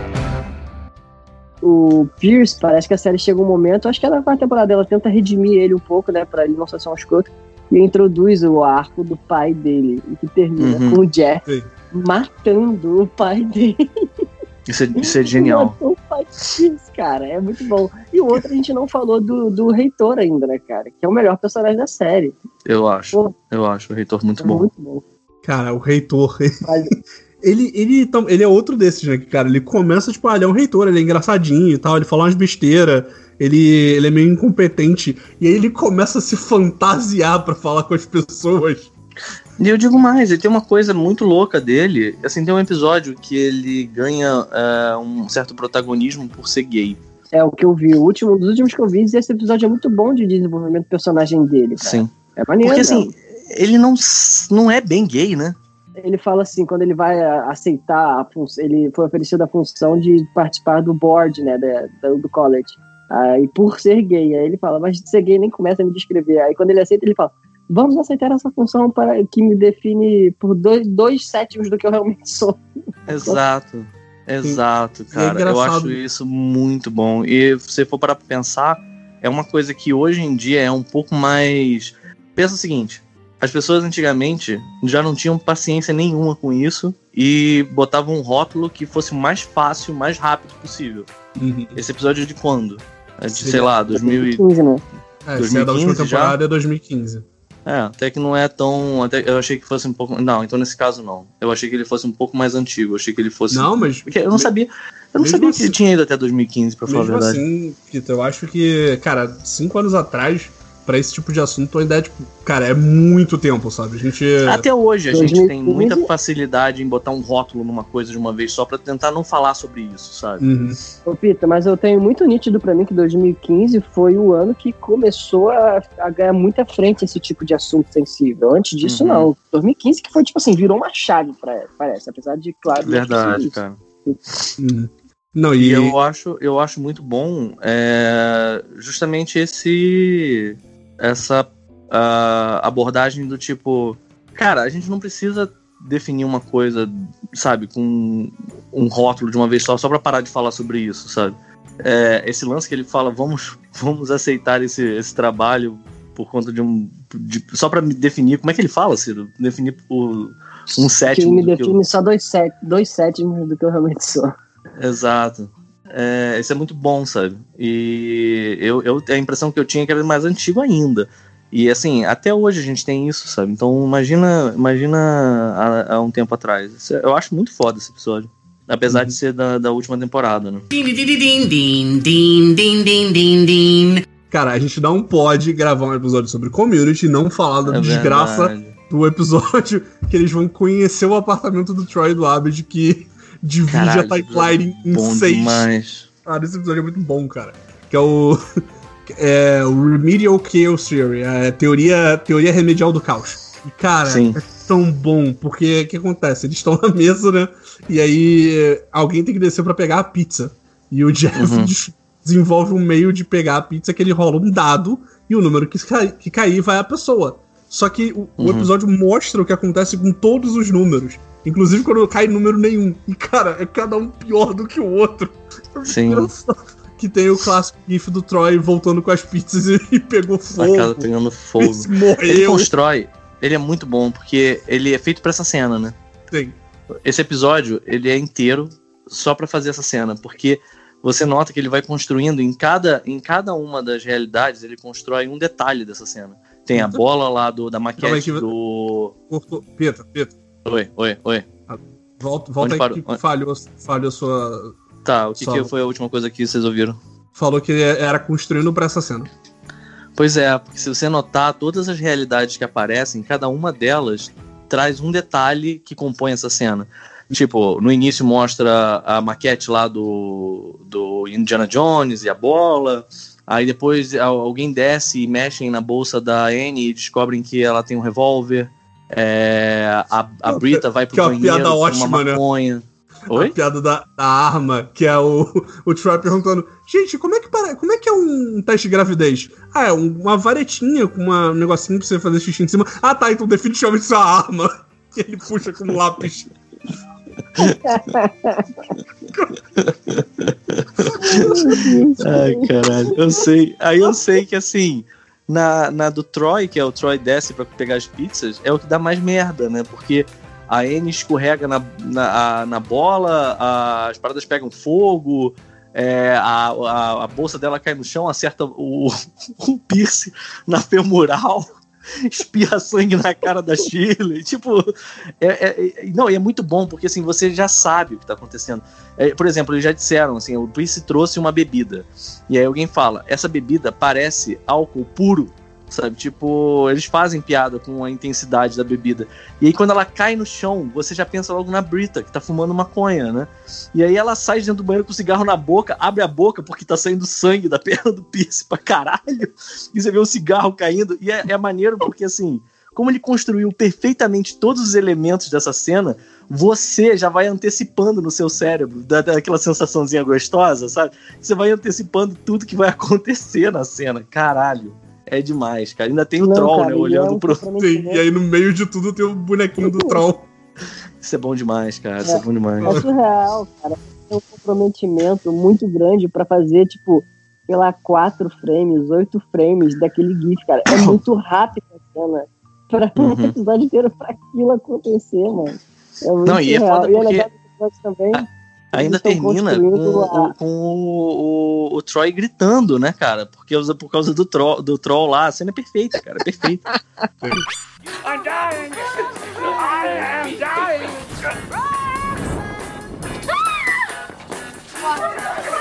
O Pierce, parece que a série chega um momento, acho que é na quarta temporada, ela tenta redimir ele um pouco, né, pra ele não ser só um escroto, e introduz o arco do pai dele, e que termina Uhum. com o Jeff Sim. matando o pai dele. Isso é, isso é genial. Matou o pai Pierce, cara, é muito bom. E o outro a gente não falou do, do Reitor ainda, né, cara, que é o melhor personagem da série. Eu acho. Pô. Eu acho o reitor muito É bom. muito bom. Cara, o reitor. Mas- Ele, ele, tam- ele é outro desses, né? Que, cara, ele começa, tipo, ah, ele é um reitor, ele é engraçadinho e tal, ele fala umas besteiras, ele, ele é meio incompetente, e aí ele começa a se fantasiar pra falar com as pessoas. E eu digo mais, ele tem uma coisa muito louca dele. Assim, tem um episódio que ele ganha é, um certo protagonismo por ser gay. É o que eu vi, o último, um dos últimos que eu vi, esse episódio é muito bom de desenvolvimento do personagem dele, cara. Sim. É maneiro. Porque né? assim, ele não, não é bem gay, né? Ele fala assim, quando ele vai a- aceitar a função, ele foi oferecido a função de participar do board, né, da, do college. Aí, por ser gay, aí ele fala, mas ser gay nem começa a me descrever. Aí quando ele aceita, ele fala, vamos aceitar essa função para que me define por dois, dois sétimos do que eu realmente sou. Exato. Exato, E é cara. eu engraçado. acho isso muito bom. E se você for parar pra pensar, é uma coisa que hoje em dia é um pouco mais. Pensa o seguinte: as pessoas antigamente já não tinham paciência nenhuma com isso e botavam um rótulo que fosse o mais fácil, mais rápido possível. Uhum. Esse episódio é de quando? É de, sei lá, 2000 e... 2015, né? É, se é da última 2015 já? temporada é 2015. É, até que não é tão. Até, eu achei que fosse um pouco. Não, então nesse caso não. Eu achei que ele fosse um pouco mais antigo. Eu achei que ele fosse. Não, mas. Porque eu não sabia. Eu não sabia que assim- ele tinha ido até 2015, pra falar a verdade. assim, Pita, eu acho que, cara, cinco anos atrás, pra esse tipo de assunto, a ideia, tipo, cara, é muito tempo, sabe? A gente. Até hoje a gente 2015 tem muita facilidade em botar um rótulo numa coisa de uma vez só pra tentar não falar sobre isso, sabe? Uhum. Ô, Pita, mas eu tenho muito nítido pra mim que 2015 foi o ano que começou a, a ganhar muita frente esse tipo de assunto sensível. Antes disso, Uhum. não. 2015 que foi, tipo assim, virou uma chave, pra, parece. Apesar de, claro... Verdade, cara. Uhum. Não, E e. eu acho, eu acho muito bom é, justamente esse essa ah, abordagem do tipo, cara, a gente não precisa definir uma coisa, sabe, com um rótulo de uma vez só, só pra parar de falar sobre isso, sabe? É, esse lance que ele fala, vamos, vamos aceitar esse, esse trabalho por conta de um. de- só pra me definir. Como é que ele fala, Ciro? Definir o, um Que sétimo. me do que eu- define só dois, set, dois sétimos do que eu realmente sou. Exato. É, isso é muito bom, sabe? E eu, eu a impressão que eu tinha é que era mais antigo ainda. E assim, até hoje a gente tem isso, sabe? Então imagina, imagina há, há um tempo atrás. Isso é- Eu acho muito foda esse episódio. Apesar de ser da, da última temporada, né? Cara, a gente não pode gravar um episódio sobre community e não falar da É desgraça verdade. do episódio que eles vão conhecer o apartamento do Troy e do Abed que divide Caralho, a timeline em Bom seis. demais. Cara, esse episódio é muito bom, cara. Que é o. É o Remedial Chaos Theory, a teoria, teoria remedial do caos. E, cara, Sim. é tão bom, porque o que acontece? Eles estão na mesa, né? E aí alguém tem que descer pra pegar a pizza. E o Jeff Uhum. des- desenvolve um meio de pegar a pizza que ele rola um dado e o número que, cai, que cair vai a pessoa. Só que o, o Uhum. episódio mostra o que acontece com todos os números. Inclusive quando cai número nenhum. E, cara, é cada um pior do que o outro. É Sim. Que tem o clássico gif do Troy voltando com as pizzas e, e pegou A fogo. casa pegando fogo. Ele constrói. Ele é muito bom, porque ele é feito pra essa cena, né? Sim. Esse episódio, ele é inteiro só pra fazer essa cena, porque você nota que ele vai construindo em cada, em cada uma das realidades, ele constrói um detalhe dessa cena. Tem a bola lá do, da maquete que- do. Peta, Peta. Oi, oi, oi. Volta, volta Onde aí que Onde- falhou, falhou sua. Tá, o que, Só- que foi a última coisa que vocês ouviram? Falou que era construindo pra essa cena. Pois é, porque se você notar, todas as realidades que aparecem, cada uma delas traz um detalhe que compõe essa cena. Tipo, no início mostra a maquete lá do, do Indiana Jones e a bola. Aí depois al- alguém desce e mexem na bolsa da Anne e descobrem que ela tem um revólver. É, a, a Brita vai pro Que é uma banheiro piada com uma ótima, né? maconha. A Oi? piada da, da arma, que é o, o Troy perguntando: Gente, como é que para, como é que é um teste de gravidez? Ah, é um- uma varetinha com uma- um negocinho pra você fazer xixi em cima. Ah, tá, então definitivamente isso é uma arma. E ele puxa com um lápis. Ai, caralho. Eu sei. Aí eu sei que assim, na, na do Troy, que é o Troy desce pra pegar as pizzas, é o que dá mais merda, né? Porque a Anne escorrega na, na, a- na bola, a- as paradas pegam fogo, é, a, a, a bolsa dela cai no chão, acerta o, o piercing na femoral. Espirra sangue na cara da Shirley. Tipo, é, é- é- não, e é muito bom, porque assim, você já sabe o que tá acontecendo. É, por exemplo, eles já disseram assim: o Prince trouxe uma bebida. E aí alguém fala: essa bebida parece álcool puro. Sabe? Tipo, eles fazem piada com a intensidade da bebida. E aí, quando ela cai no chão, você já pensa logo na Brita, que tá fumando maconha, né? E aí ela sai de dentro do banheiro com o cigarro na boca, abre a boca porque tá saindo sangue da perna do Pierce pra caralho. E você vê o cigarro caindo. E é, é maneiro porque, assim, como ele construiu perfeitamente todos os elementos dessa cena, você já vai antecipando no seu cérebro, da, daquela sensaçãozinha gostosa, sabe? Você vai antecipando tudo que vai acontecer na cena. Caralho. É demais, cara. Ainda tem o Não, troll, cara, né? e é Olhando um pro. Sim, e aí no meio de tudo tem o bonequinho do troll. Isso é bom demais, cara. Isso é, bom demais. É surreal, cara. Tem um comprometimento muito grande pra fazer, tipo, sei lá, quatro frames, oito frames daquele GIF, cara. É muito rápido a cena. Pra um Uhum. episódio inteiro pra aquilo acontecer, mano. É muito Não, e é foda e é porque- legal também Ainda termina com, a- o, com o, o- o Troy gritando, né, cara? Porque por causa do, tro, do troll lá. A cena é perfeita, cara. É perfeita. I'm dying! I am dying! Water!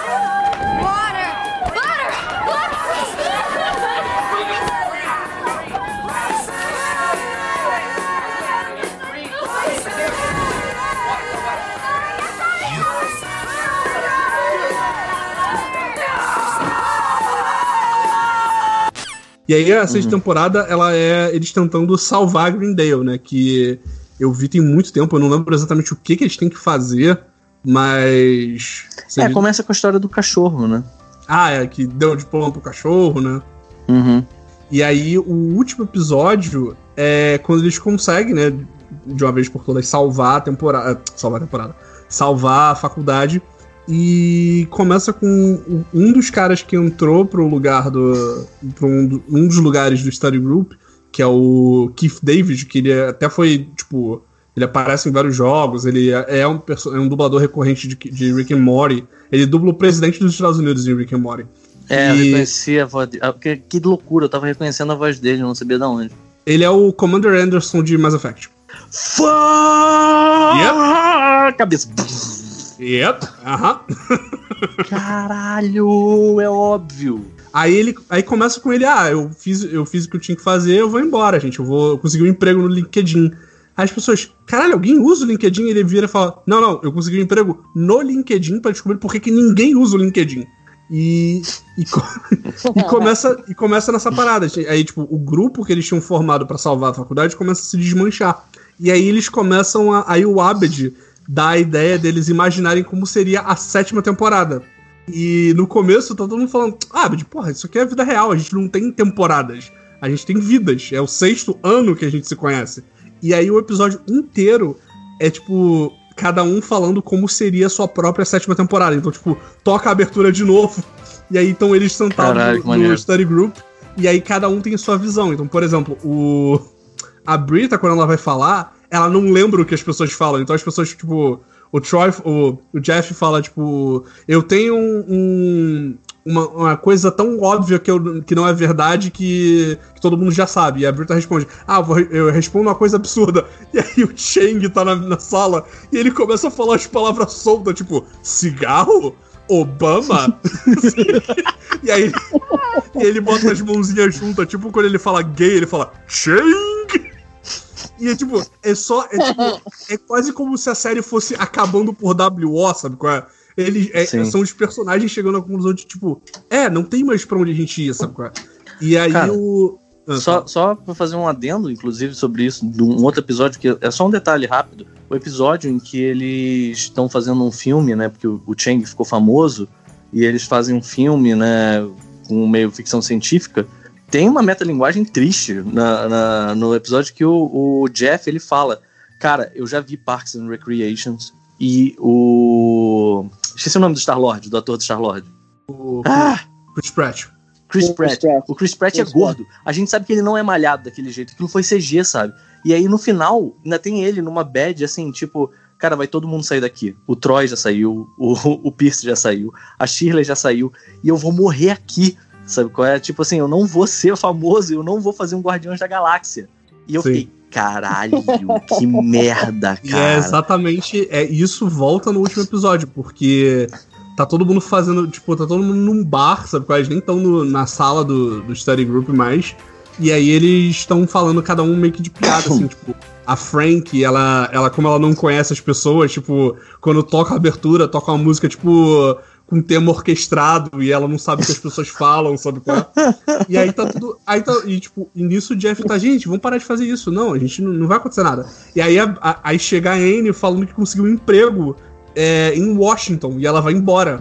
E aí a sexta temporada, ela é eles tentando salvar Greendale, né? Que eu vi tem muito tempo, eu não lembro exatamente o que, que eles têm que fazer, mas. É, começa com a história do cachorro, né? Ah, é, que deu diploma pro cachorro, né? Uhum. E aí, o último episódio é quando eles conseguem, né, de uma vez por todas, salvar a temporada. Salvar a temporada. Salvar a faculdade. E começa com um- dos caras que entrou pro lugar do. Pra um, um dos lugares do Study Group, que é o Keith David, que ele até foi, tipo. Ele aparece em vários jogos, ele é é um, é um dublador recorrente de, de Rick and Morty. Ele dubla o presidente dos Estados Unidos em Rick and Morty. É, eu E- reconheci a voz dele. Ah, Que, que loucura, eu tava reconhecendo a voz dele, eu não sabia de onde. Ele é o Commander Anderson de Mass Effect. Fuck! Cabeça. Yep. Aham. Caralho, é óbvio. Aí ele aí começa com ele, ah, eu fiz, eu fiz o que eu tinha que fazer, eu vou embora, gente. Eu vou conseguir um emprego no LinkedIn. Aí as pessoas, caralho, alguém usa o LinkedIn? Ele vira e fala: Não, não, eu consegui um emprego no LinkedIn pra descobrir por que, que ninguém usa o LinkedIn. E, e, e começa, e começa nessa parada. Aí, tipo, o grupo que eles tinham formado pra salvar a faculdade começa a se desmanchar. E aí eles começam a. Aí o Abed dá a ideia deles imaginarem como seria a sétima temporada. E no começo tá todo mundo falando: Ah, Abed, porra, isso aqui é a vida real, a gente não tem temporadas. A gente tem vidas. É o sexto ano que a gente se conhece. E aí o episódio inteiro é tipo. Cada um falando como seria a sua própria sétima temporada. Então, tipo, toca a abertura de novo. E aí estão eles sentados Caralho, no- no, study group. E aí cada um tem sua visão. Então, por exemplo, o. A Brita, quando ela vai falar, ela não lembra o que as pessoas falam. Então as pessoas, tipo. O Troy, o, o Jeff fala, tipo, eu tenho um, um- uma, uma coisa tão óbvia que, eu, que não é verdade que, que todo mundo já sabe. E a Brita responde, ah, eu vou eu respondo uma coisa absurda. E aí o Chang tá na, na sala e ele começa a falar as palavras soltas, tipo, cigarro? Obama? e aí e ele bota as mãozinhas juntas, tipo quando ele fala gay, ele fala Chang! E é tipo, é só. É, tipo, é quase como se a série fosse acabando por WO, sabe qual é? Eles é- são os personagens chegando à conclusão de, tipo, é, não tem mais pra onde a gente ir, sabe qual é? E aí Cara, o. Ah, Só, só pra fazer um adendo, inclusive, sobre isso, de um outro episódio, que é só um detalhe rápido. O episódio em que eles estão fazendo um filme, né? Porque o, o Chang ficou famoso, e eles fazem um filme, né? Com meio ficção científica. Tem uma metalinguagem triste na, na- no episódio que o, o Jeff ele fala: Cara, eu já vi Parks and Recreations e o. Esqueci o nome do Star-Lord, do ator do Star-Lord. o Ah! Chris Pratt. Chris Chris Pratt. Pratt. O Chris Pratt Chris é gordo. A gente sabe que ele não é malhado daquele jeito. Aquilo foi CG, sabe? E aí no final, ainda tem ele numa bad assim, tipo, cara, vai todo mundo sair daqui. O Troy já saiu, o, o Pierce já saiu, a Shirley já saiu, e eu vou morrer aqui. Sabe qual é? Tipo assim, eu não vou ser famoso, eu não vou fazer um Guardiões da Galáxia. E eu Sim. fiquei, caralho, que merda, E é cara. exatamente. É, isso volta no último episódio, porque tá todo mundo fazendo. Tipo, tá todo mundo num bar, sabe? qual é? Eles nem estão na sala do, do study group mais. E aí eles estão falando cada um meio que de piada, assim, tipo. A Frank, ela, ela, como ela não conhece as pessoas, tipo, quando toca a abertura, toca uma música, tipo, com tema orquestrado e ela não sabe o que as pessoas falam, sabe qual é? E aí tá tudo. Aí tá, e tipo, e nisso o Jeff tá, gente, vamos parar de fazer isso. Não, a gente não, não vai acontecer nada. E aí, a- a- aí chega a Anne falando que conseguiu um emprego é, em Washington e ela vai embora.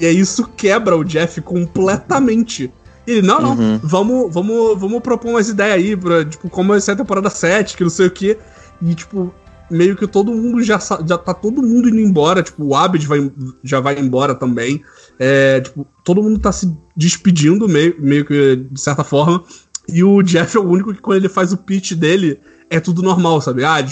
E aí isso quebra o Jeff completamente. E ele, não, não, Uhum. vamos, vamos, vamos propor umas ideias aí, pra, tipo, como vai ser a temporada 7, que não sei o quê. E, tipo, meio que todo mundo já, já tá todo mundo indo embora, tipo, o Abed vai, já vai embora também. É, tipo, todo mundo tá se despedindo, meio, meio que de certa forma. E o Jeff é o único que, quando ele faz o pitch dele, é tudo normal, sabe? Ah,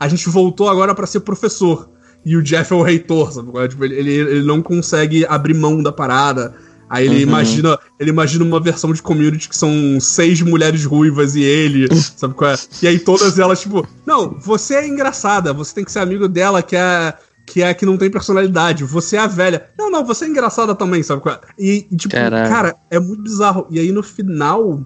a gente voltou agora pra ser professor. e o Jeff é o reitor, sabe? Tipo, ele, ele, ele não consegue abrir mão da parada. Aí ele Uhum. imagina, ele imagina uma versão de community que são seis mulheres ruivas e ele, sabe qual é? E aí todas elas, tipo, não, você é engraçada, você tem que ser amigo dela que é que é a que não tem personalidade, você é a velha. Não, não, você é engraçada também, sabe qual é? E, e, tipo, Caralho. cara, é muito bizarro. E aí no final,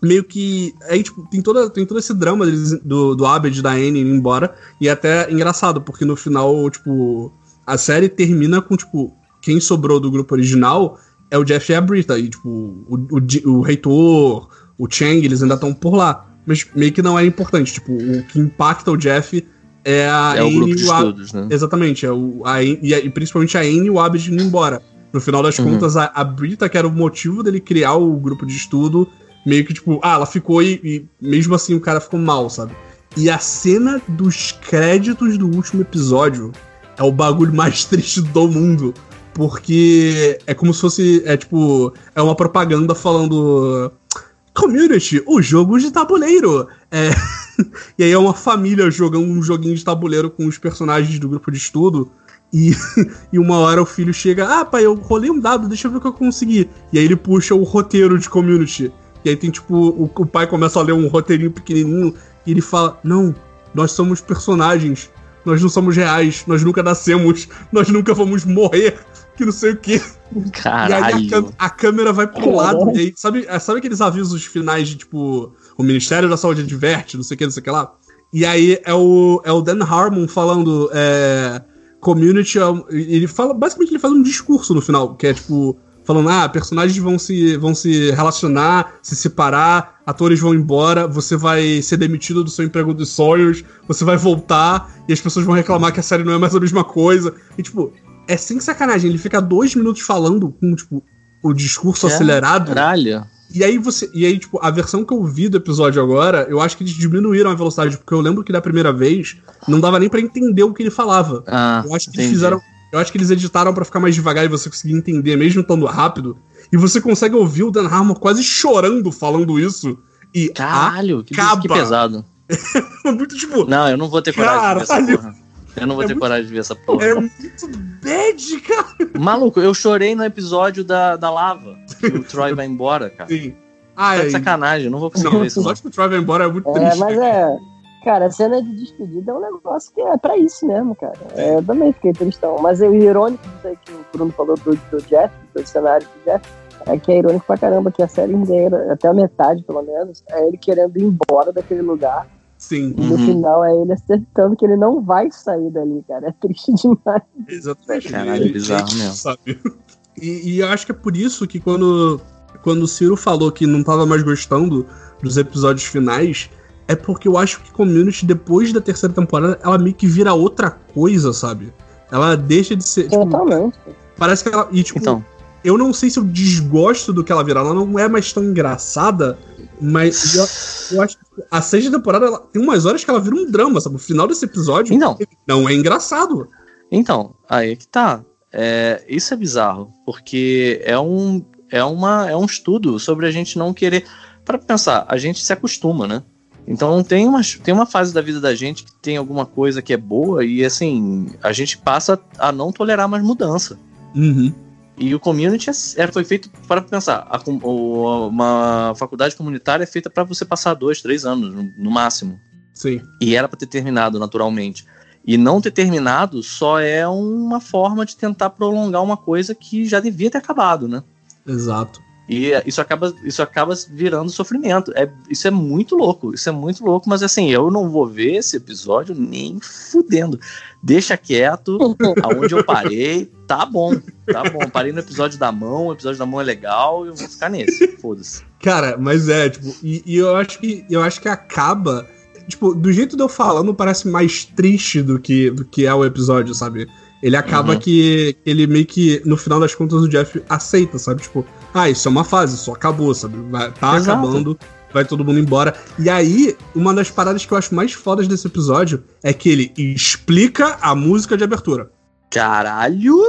meio que. Aí, tipo, tem, toda, tem todo esse drama deles, do, do Abed da Anne indo embora. E é até engraçado, porque no final, tipo, a série termina com, tipo, quem sobrou do grupo original é o Jeff e a Brita. E, tipo, o, o, o reitor, o Chang, eles ainda estão por lá. Mas meio que não é importante. Tipo, o que impacta o Jeff é a É o Anne grupo e de o estudos, né? Exatamente, é o, a, Anne- e, a- e principalmente a Anne e o Abed indo embora. No final das Uhum. contas, a, a Brita, que era o motivo dele criar o grupo de estudo, meio que tipo, ah, ela ficou e, e mesmo assim o cara ficou mal, sabe? E a cena dos créditos do último episódio é o bagulho mais triste do mundo. Porque é como se fosse, é tipo, é uma propaganda falando. Community, o jogo de tabuleiro. É, e aí é uma família jogando um joguinho de tabuleiro com os personagens do grupo de estudo. E, e uma hora o filho chega, ah, pai, eu rolei um dado, deixa eu ver o que eu consegui. E aí ele puxa o roteiro de community. E aí tem tipo, o, o pai começa a ler um roteirinho pequenininho e ele fala: Não, nós somos personagens, nós não somos reais, nós nunca nascemos, nós nunca vamos morrer, que não sei o quê. E aí a, Caralho. a câmera vai pro lado. E aí, sabe, é, sabe aqueles avisos finais de tipo, o Ministério da Saúde adverte, não sei o que, não sei o que lá? E aí é o, é o Dan Harmon falando. É, community. é Ele fala. Basicamente, ele faz um discurso no final, que é tipo. Falando, ah, personagens vão se, vão se relacionar, se separar, atores vão embora, você vai ser demitido do seu emprego dos sonhos, você vai voltar, e as pessoas vão reclamar que a série não é mais a mesma coisa. E, tipo, é sem sacanagem, ele fica dois minutos falando com, tipo, o discurso acelerado. Caralho. E aí você. E aí, tipo, a versão que eu vi do episódio agora, eu acho que eles diminuíram a velocidade, porque eu lembro que da primeira vez não dava nem pra entender o que ele falava. Ah, eu acho que eles entendi. fizeram. Eu acho que eles editaram pra ficar mais devagar e você conseguir entender, mesmo estando rápido. E você consegue ouvir o Dan Harmon quase chorando falando isso. E Caralho, que, acaba. que pesado. muito tipo. Não, eu não vou ter coragem Caralho. Eu não vou É ter muito- coragem de ver essa porra. É muito bad, cara. Maluco, eu chorei no episódio da, da lava. Que o Troy vai embora, cara. Sim. Tá Ai, de sacanagem, eu não vou conseguir Não, ver o isso. Não. episódio que o Troy vai embora é muito É, triste. mas é. Cara, a cena de despedida é um negócio que é pra isso mesmo, cara. É, eu também fiquei tristão. Mas é o irônico disso aí que o Bruno falou do, do Jeff, do cenário do Jeff, é que é irônico pra caramba que a série inteira, até a metade pelo menos, é ele querendo ir embora daquele lugar. Sim. E no Uhum. final é ele acertando que ele não vai sair dali, cara. É triste demais. Exatamente. Caralho, Ele- bizarro ele mesmo. Sabe? E, e eu acho que é por isso que quando, quando o Ciro falou que não tava mais gostando dos episódios finais, é porque eu acho que Community, depois da terceira temporada, ela meio que vira outra coisa, sabe? Ela deixa de ser. Tipo, Totalmente. parece que ela. E, tipo, Então, eu não sei se eu desgosto do que ela vira. Ela não é mais tão engraçada, mas eu, eu acho que a sexta temporada ela, tem umas horas que ela vira um drama, sabe? O final desse episódio Então. não é engraçado. então, aí é que tá. É, isso é bizarro, porque é um, é, uma, é um estudo sobre a gente não querer. Para pensar, a gente se acostuma, né? Então tem uma, tem uma fase da vida da gente que tem alguma coisa que é boa e assim, a gente passa a não tolerar mais mudança. Uhum. E o community é, foi feito para pensar. a o- uma faculdade comunitária é feita para você passar dois, três anos no, no máximo. Sim. E era para ter terminado naturalmente. E não ter terminado só é uma forma de tentar prolongar uma coisa que já devia ter acabado, né? Exato. E isso acaba, isso acaba virando sofrimento. É, isso é muito louco, isso é muito louco, mas assim, eu não vou ver esse episódio nem fudendo. Deixa quieto, aonde eu parei, tá bom, tá bom. Parei no episódio da mão, o episódio da mão é legal, eu vou ficar nesse, foda-se. Cara, mas é, tipo, e, e eu acho que eu acho que acaba. Tipo, do jeito de eu falando, parece mais triste do que, do que é o episódio, sabe? Ele acaba Uhum. que ele meio que, no final das contas, o Jeff aceita, sabe? Tipo, ah, isso é uma fase, isso acabou, sabe? Vai, tá Exato. acabando, vai todo mundo embora. E aí, uma das paradas que eu acho mais fodas desse episódio é que ele explica a música de abertura. Caralho!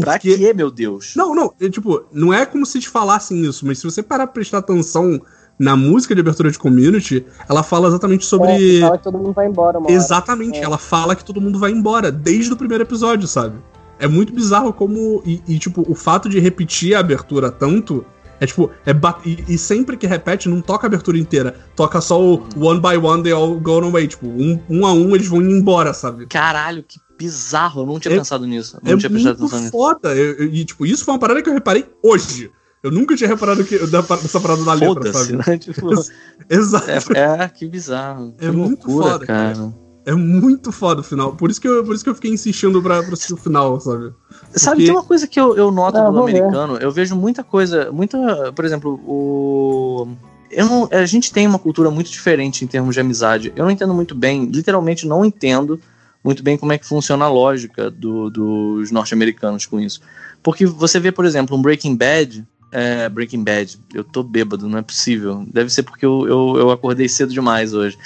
Pra Porque quê, meu Deus? não, não, é, tipo, não é como se te falassem isso, mas se você parar pra prestar atenção na música de abertura de community, ela fala exatamente É, sobre. que fala que todo mundo vai embora, hora. Exatamente, É. ela fala que todo mundo vai embora, desde o primeiro episódio, sabe? É muito bizarro como. E, e, tipo, o fato de repetir a abertura tanto. É tipo, é e, e sempre que repete, não toca a abertura inteira. Toca só o one by one, they all go away. Tipo, um, um a um eles vão indo embora, sabe? Caralho, que bizarro. Eu não tinha É- pensado nisso. Eu É não tinha muito atenção nisso. foda. Eu- eu- e, tipo, isso foi uma parada que eu reparei hoje. Eu nunca tinha reparado que, da, dessa parada da letra, sabe? né? Tipo, Exato. é, é, que bizarro. É que muito loucura, foda, cara. É muito foda o final. Por isso que eu, por isso que eu fiquei insistindo pra, pra assistir o final, sabe? Sabe, Porque- tem uma coisa que eu, eu noto Ah, no vou ver. americano, eu vejo muita coisa, muita, por exemplo, o eu não, a gente tem uma cultura muito diferente em termos de amizade. Eu não entendo muito bem, literalmente não entendo muito bem como é que funciona a lógica do- dos norte-americanos com isso. Porque você vê, por exemplo, um Breaking Bad, é, Breaking Bad, eu tô bêbado, não é possível. Deve ser porque eu, eu, eu acordei cedo demais hoje.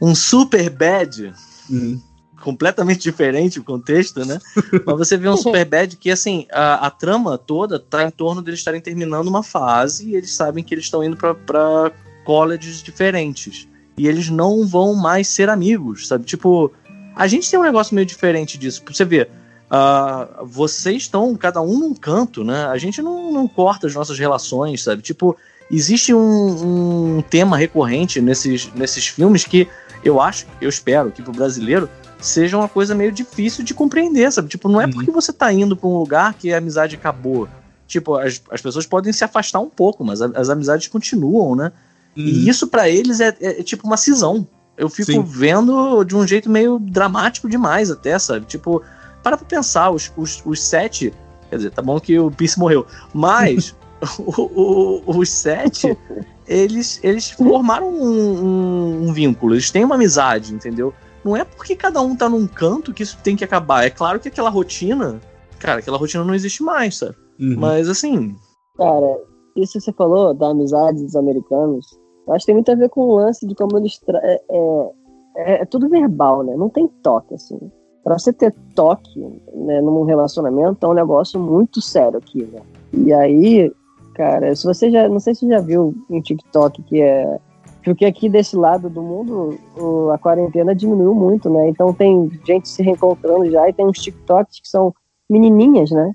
Um Super Bad, Hum. completamente diferente o contexto, né? Mas você vê um Superbad que, assim, a, a trama toda tá em torno deles estarem terminando uma fase e eles sabem que eles estão indo pra- pra colleges diferentes. E eles não vão mais ser amigos, sabe? Tipo, a gente tem um negócio meio diferente disso. Pra você ver, ah, vocês estão cada um num canto, né? A gente não, não corta as nossas relações, sabe? Tipo, existe um, um tema recorrente nesses, nesses filmes que eu acho, eu espero que pro brasileiro seja uma coisa meio difícil de compreender, sabe? Tipo, não é porque você tá indo pra um lugar que a amizade acabou. Tipo, as, as pessoas podem se afastar um pouco, mas a- as amizades continuam, né? E isso pra eles é, é- é tipo uma cisão. Eu fico Sim. vendo de um jeito meio dramático demais, até, sabe? Tipo, para pra pensar, os, os, os sete. Quer dizer, tá bom que o Pierce morreu, mas o- o- os sete, eles, eles formaram um, um- um vínculo, eles têm uma amizade, entendeu? Não é porque cada um tá num canto que isso tem que acabar. É claro que aquela rotina, cara, aquela rotina não existe mais, sabe? Uhum. Mas assim, Cara, isso que você falou da amizade dos americanos, eu acho que tem muito a ver com o lance de como eles. tra- É, é, é- é tudo verbal, né? Não tem toque, assim. Pra você ter toque né, num relacionamento é um negócio muito sério aqui, né? E aí, cara, se você já. Não sei se você já viu um TikTok que é. Porque aqui desse lado do mundo o- a quarentena diminuiu muito, né? Então tem gente se reencontrando já e tem uns TikToks que são menininhas, né?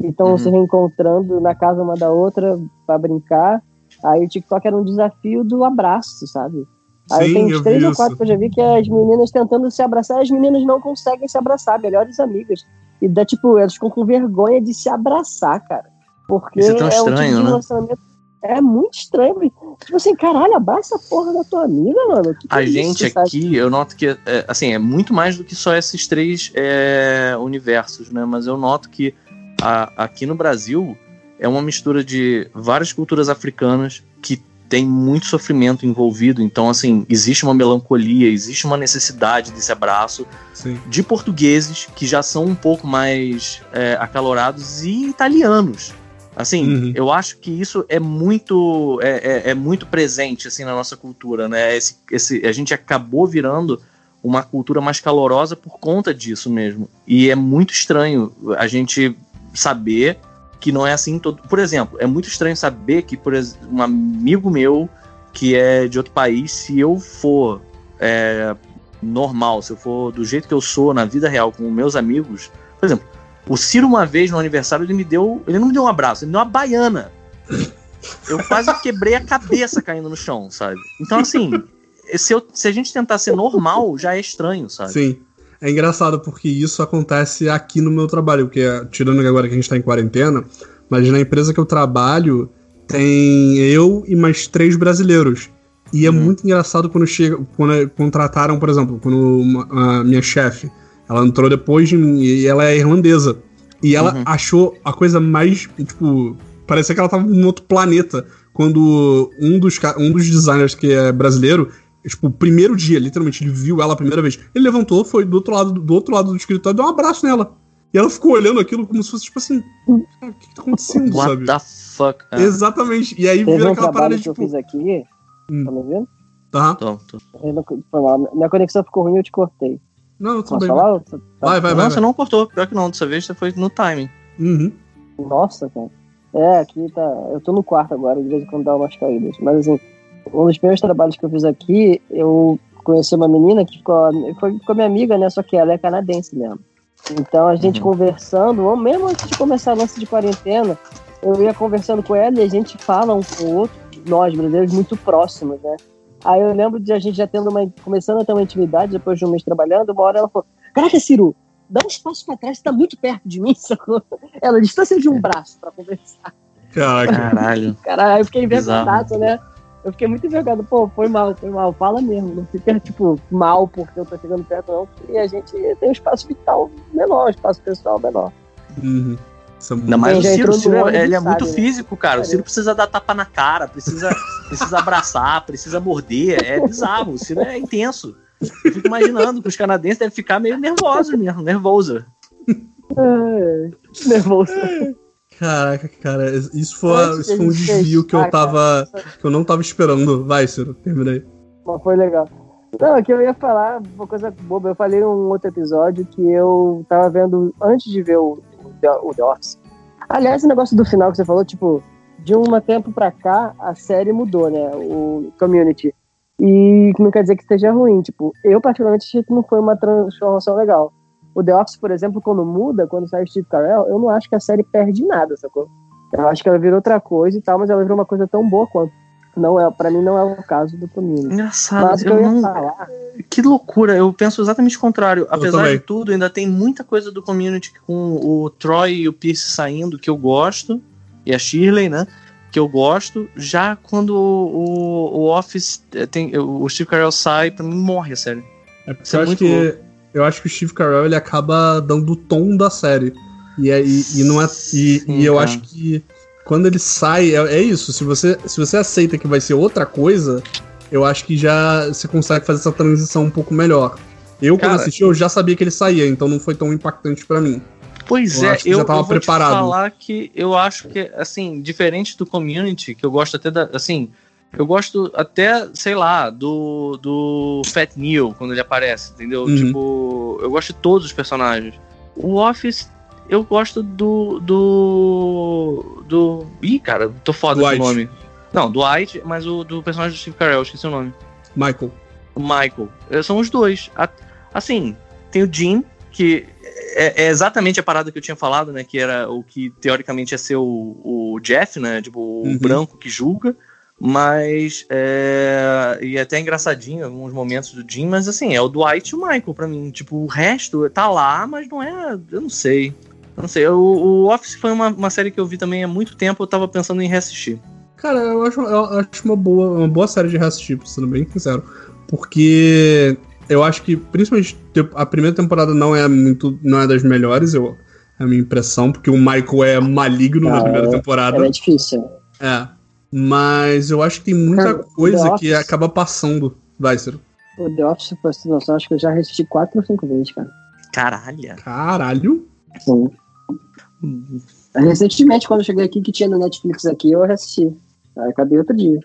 que estão Uhum. se reencontrando na casa uma da outra pra brincar. Aí o TikTok era um desafio do abraço, sabe? Aí Sim, tem uns três ou isso. quatro que eu já vi que é as meninas tentando se abraçar, as meninas não conseguem se abraçar, melhores amigas. E dá tipo, elas ficam com vergonha de se abraçar, cara. Porque Isso é tão um tipo estranho, de né? relacionamento. É muito estranho. mas, Tipo assim, caralho, abraça a porra da tua amiga, mano. Que que a é isso, gente sabe? aqui, eu noto que, é, assim, é muito mais do que só esses três é, universos, né? Mas eu noto que a- aqui no Brasil é uma mistura de várias culturas africanas que tem muito sofrimento envolvido. Então, assim, existe uma melancolia, existe uma necessidade desse abraço Sim. de portugueses que já são um pouco mais é, acalorados e italianos. Assim, Uhum. eu acho que isso é muito é, é- é muito presente assim na nossa cultura, né? Esse, esse, a gente acabou virando uma cultura mais calorosa por conta disso mesmo. E é muito estranho a gente saber que não é assim todo. Por exemplo, é muito estranho saber que por ex- um amigo meu que é de outro país, se eu for é, normal, se eu for do jeito que eu sou na vida real com meus amigos, por exemplo, o Ciro uma vez no aniversário ele me deu, ele não me deu um abraço, ele me deu uma baiana. Eu quase quebrei a cabeça caindo no chão, sabe? Então assim, se, eu- se a gente tentar ser normal, já é estranho, sabe? Sim. É engraçado porque isso acontece aqui no meu trabalho, porque tirando agora que a gente tá em quarentena, mas na empresa que eu trabalho tem eu e mais três brasileiros. E é muito engraçado quando chega, quando contrataram, por exemplo, quando uma- a minha chefe, ela entrou depois de mim e ela é irlandesa. E ela Uhum. achou a coisa mais, tipo, parecia que ela tava em outro planeta. Quando um dos, um dos designers que é brasileiro, tipo, o primeiro dia, literalmente, ele viu ela a primeira vez. Ele levantou, foi do outro lado do outro lado do escritório, deu um abraço nela. E ela ficou olhando aquilo como se fosse, tipo assim, cara, o que, que tá acontecendo, What sabe? the fuck? Ah, Exatamente. E aí Teve vira um aquela parada que de, eu tipo. fiz aqui, Hum. tá me ouvindo? Tá. tô- tô. Não- foi mal, Minha conexão ficou ruim e eu te cortei. Não, tudo Posso bem. falar? Tá- Vai, vai, não, vai. você vai. não cortou, pior que não, dessa vez você foi no timing. Uhum. Nossa, cara. É, aqui tá. Eu tô no quarto agora, de vez em quando dá umas caídas. Mas assim, um dos primeiros trabalhos que eu fiz aqui, eu conheci uma menina que ficou, foi, ficou minha amiga, né? Só que ela é canadense mesmo. Então a gente conversando, ou mesmo antes de começar a lance de quarentena, eu ia conversando com ela e a gente fala um com o outro, nós brasileiros, muito próximos, né? Aí eu lembro de a gente já tendo uma. começando a ter uma intimidade depois de um mês trabalhando, uma hora ela falou: Caraca, Ciro, dá um espaço pra trás, você tá muito perto de mim, sacou? Ela distância de um braço pra conversar. Caraca. Caralho. Caralho, eu fiquei envergonhado, né? Eu fiquei muito envergonhado. Pô, foi mal, foi mal. Fala mesmo. Não fica, tipo, mal porque eu tô chegando perto, não. E a gente tem um espaço vital menor, um espaço pessoal menor. Uhum. É muito- Ainda mais o Ciro, Ciro é- ele é sabe, muito né? físico, cara. O Ciro precisa dar tapa na cara, precisa, precisa abraçar, precisa morder. É bizarro. O Ciro é intenso. Eu fico imaginando que os canadenses devem ficar meio nervosos mesmo, nervoso. É, nervoso. Caraca, cara, isso foi, isso foi um desvio que eu tava. que eu não tava esperando. Vai, Ciro, terminei. Mas foi legal. Não, é que eu ia falar uma coisa boba. Eu falei num outro episódio que eu tava vendo antes de ver o, o, The- Office. Aliás, o negócio do final que você falou, tipo, de um tempo pra cá, a série mudou, né? O Community. E não quer dizer que esteja ruim. Tipo, eu particularmente achei que não foi uma transformação legal. O The Office, por exemplo, quando muda, quando sai o Steve Carell, eu não acho que a série perde nada, sacou? Eu acho que ela virou outra coisa e tal, mas ela virou uma coisa tão boa quanto. Não é, pra mim não é o caso do Community. Engraçado. Mas eu eu não- falar Que loucura, eu penso exatamente o contrário. Apesar também. de tudo, ainda tem muita coisa do community com o Troy e o Pierce saindo que eu gosto, e a Shirley, né? Que eu gosto. Já quando o, o Office eh, tem. O Steve Carell sai, pra mim morre a série. É porque é eu acho muito que. louco. Eu acho que o Steve Carell ele acaba dando o tom da série. E, é, e, e não é. E, Sim, e eu acho que quando ele sai, é, é isso. Se você, se você aceita que vai ser outra coisa, eu acho que já você consegue fazer essa transição um pouco melhor. Eu, quando Cara- assisti, eu já sabia que ele saía, então não foi tão impactante pra mim. Pois Eu é, eu, já tava eu vou preparado. falar que eu acho que, assim, diferente do Community, que eu gosto até da, assim, eu gosto até, sei lá, do, do Fat Neil, quando ele aparece, entendeu? Uhum. Tipo, eu gosto de todos os personagens. O Office, eu gosto do, do, do, ih, cara, tô foda Dwight. nome. Não, do Dwight, mas o do personagem do Steve Carell, esqueci o nome. Michael. Michael. Eh, São os dois. Assim, tem o Jim, que é, é exatamente a parada que eu tinha falado, né? Que era o que teoricamente ia ser o, o Jeff, né? Tipo, o Uhum. branco que julga. Mas. É, e é até engraçadinho alguns momentos do Jim, mas assim, é o Dwight e o Michael pra mim. Tipo, o resto tá lá, mas não é. Eu não sei. Não sei. O, o Office foi uma, uma série que eu vi também há muito tempo, eu tava pensando em reassistir. Cara, eu acho, eu acho uma, boa, uma boa série de reassistir, sendo bem sincero. Porque eu acho que, principalmente, te- a primeira temporada não é muito. não é das melhores, eu, é a minha impressão, porque o Michael é maligno na Ah, primeira é- temporada. É difícil. É. Mas eu acho que tem muita Cara, coisa que acaba passando. Vai, Ciro. O The Office, pra você noção, acho que eu já assisti quatro ou cinco vezes, cara. Caralho. Caralho. Sim. Recentemente, quando eu cheguei aqui, que tinha no Netflix aqui, eu assisti. Aí acabei outro dia.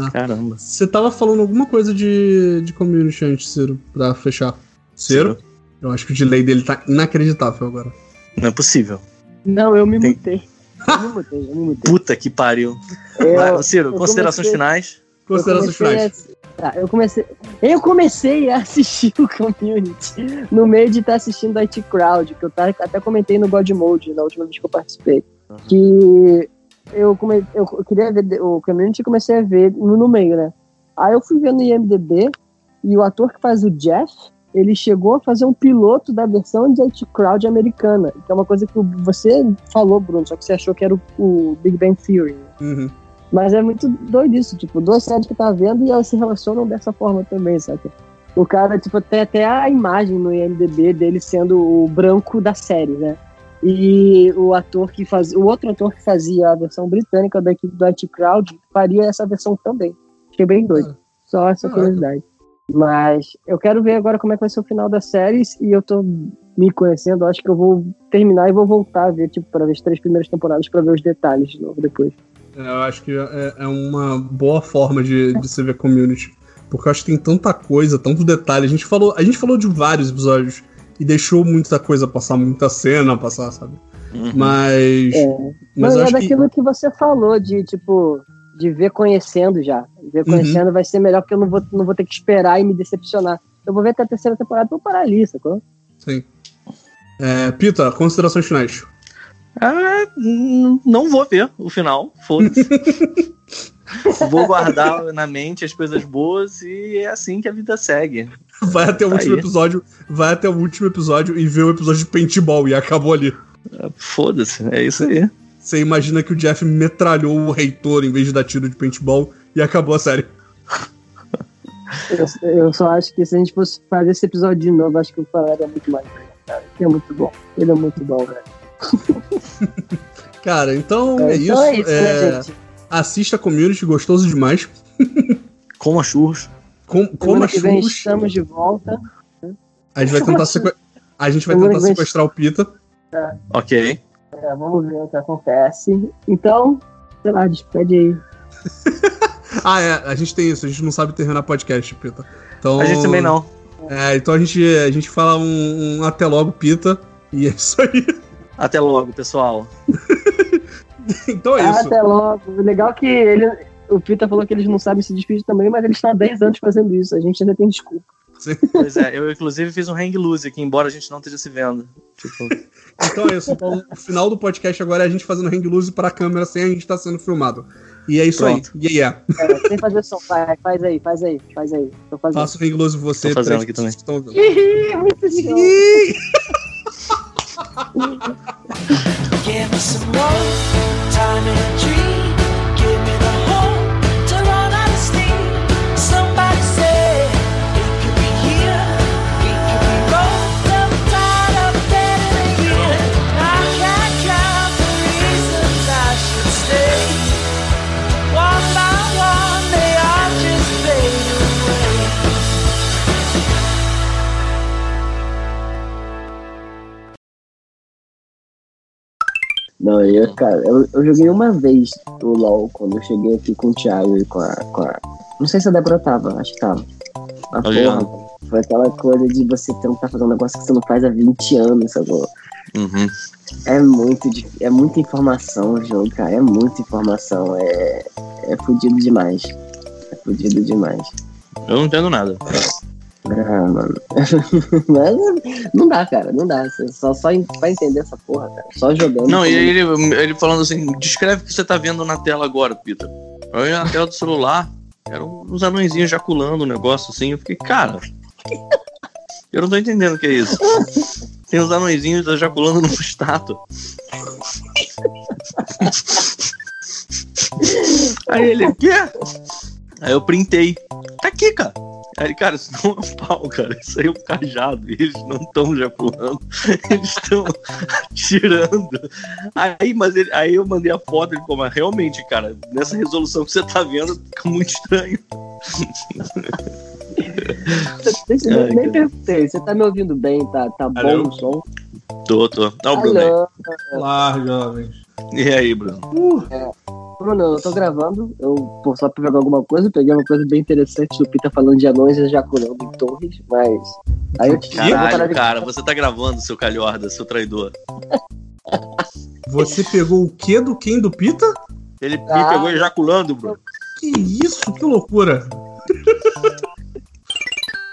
Ah. Caramba. Você tava falando alguma coisa de, de community antes, Ciro, pra fechar. Ciro? Eu acho que o delay dele tá inacreditável agora. Não é possível. Não, eu me Tem- mutei. Eu me mutei, eu me mutei. Puta que pariu. Eu- Vai, Ciro, considerações comecei- finais. Considerações finais. Tá, eu comecei. Eu comecei a assistir o community no meio de estar assistindo a IT Crowd, que eu tá- até comentei no God Mode na última vez que eu participei. Que eu, come, eu queria ver o community e comecei a ver no, no meio, né? Aí eu fui ver no IMDB e o ator que faz o Jeff, ele chegou a fazer um piloto da versão de IT Crowd americana, que é uma coisa que o- você falou, Bruno, só que você achou que era o, o Big Bang Theory. Uhum. Mas é muito doido isso, tipo, duas séries que tá vendo e elas se relacionam dessa forma também, sabe? O cara, tipo, tem até a imagem no IMDB dele sendo o branco da série, né? E o ator que fazia, o outro ator que fazia a versão britânica da equipe do IT Crowd faria essa versão também. Achei bem doido. Só essa curiosidade. Mas eu quero ver agora como é que vai ser o final das séries e eu tô me conhecendo, acho que eu vou terminar e vou voltar a ver, tipo, para ver as três primeiras temporadas para ver os detalhes de novo depois. É, Eu acho que é, é uma boa forma de, de se ver community. Porque eu acho que tem tanta coisa, tanto detalhe. A gente falou, a gente falou de vários episódios e deixou muita coisa passar, muita cena passar, sabe? Mas. É. Mas eu é acho que. daquilo que... você falou, de tipo, de ver conhecendo já. Ver Uhum. conhecendo vai ser melhor porque eu não vou, não vou ter que esperar e me decepcionar. Eu vou ver até a terceira temporada pra eu parar ali, sacou? Sim. É, Pita, considerações finais. Ah, não vou ver o final, foda-se. vou guardar na mente as coisas boas e é assim que a vida segue. Vai até o Tá último aí. episódio, vai até o último episódio e vê o episódio de paintball e acabou ali. Foda-se, é isso aí. Você imagina que o Jeff metralhou o reitor em vez de dar tiro de paintball e acabou a série. Eu, eu só acho que se a gente fosse fazer esse episódio de novo, acho que eu falaria muito mais, cara. Que é muito bom. Ele é muito bom, velho. Cara, então é, É, isso. então é isso, né, É, gente? Assista a community, gostoso demais. Coma churros. Com, coma que vem churros. estamos de volta. A gente vai tentar, sequ... a gente vai tentar que vem- sequestrar o Pita. Tá. Ok. É, vamos ver o que acontece. Então, sei lá, despede aí. Ah, é, a gente tem isso, a gente não sabe terminar podcast, Pita. Então, A gente também não. É, então a gente, a gente fala um, um até logo, Pita, e é isso aí. Até logo, pessoal. então é isso. Até logo. O legal é que ele, o Pita falou que eles não sabem se despedir também, mas eles estão há 10 anos fazendo isso. A gente ainda tem desculpa. Pois é, eu inclusive fiz um hang loose aqui, embora a gente não esteja se vendo. Tipo, Então é isso. Então, o final do podcast agora é a gente fazendo hang loose para a câmera sem a gente estar sendo filmado. E é isso Pronto. aí. Yeah, yeah. É, sem fazer som. Vai, faz aí, faz aí, faz aí. Tô fazendo. Faço hang loose você. Tô fazendo aqui também. estão vendo. Ih, muito legal. Give me some more time in a dream. Não, eu, cara, eu, eu joguei uma vez o LoL quando eu cheguei aqui com o Thiago e com a. Com a... Não sei se a Débora tava, acho que tava. Mas, Olha. porra, foi aquela coisa de você tentar fazer um negócio que você não faz há 20 anos, sacou? uhum. É muito, é muita informação o jogo, cara. É muita informação. É, é fudido demais. É fudido demais. Eu não entendo nada. Ah, mano. Mas não dá, cara. Não dá. Você só, só vai entender essa porra, cara. Só jogando. Não, e aí ele, ele falando assim, descreve o que você tá vendo na tela agora, Peter. Aí na tela do celular, eram uns anõezinhos ejaculando o negócio assim. Eu fiquei, cara, eu não tô entendendo o que é isso. Tem uns anõezinhos ejaculando numa estátua. Aí ele, o quê? Aí eu printei. Tá aqui, cara. Aí cara, isso não é um pau, cara. Isso aí é um cajado. E eles não estão ejaculando. Eles estão tirando. Aí, mas ele, aí eu mandei a foto, ele falou, mas realmente, cara, nessa resolução que você tá vendo, fica muito estranho. Deixa, Ai, nem cara. perguntei. Você tá me ouvindo bem? Tá, tá bom o som? Tô, tô. Dá o Bruno aí. Olá, jovens. E aí, Bruno? É. Bruno, eu tô gravando. Eu, pô, só pra pegar alguma coisa, eu peguei uma coisa bem interessante do Pita falando de anões ejaculando em torres, mas. Aí eu te Caralho, de- cara, você tá gravando, seu calhorda, seu traidor. Você pegou o quê do quem do Pita? Ele me Ah. pegou ejaculando, Bruno. Que isso, que loucura.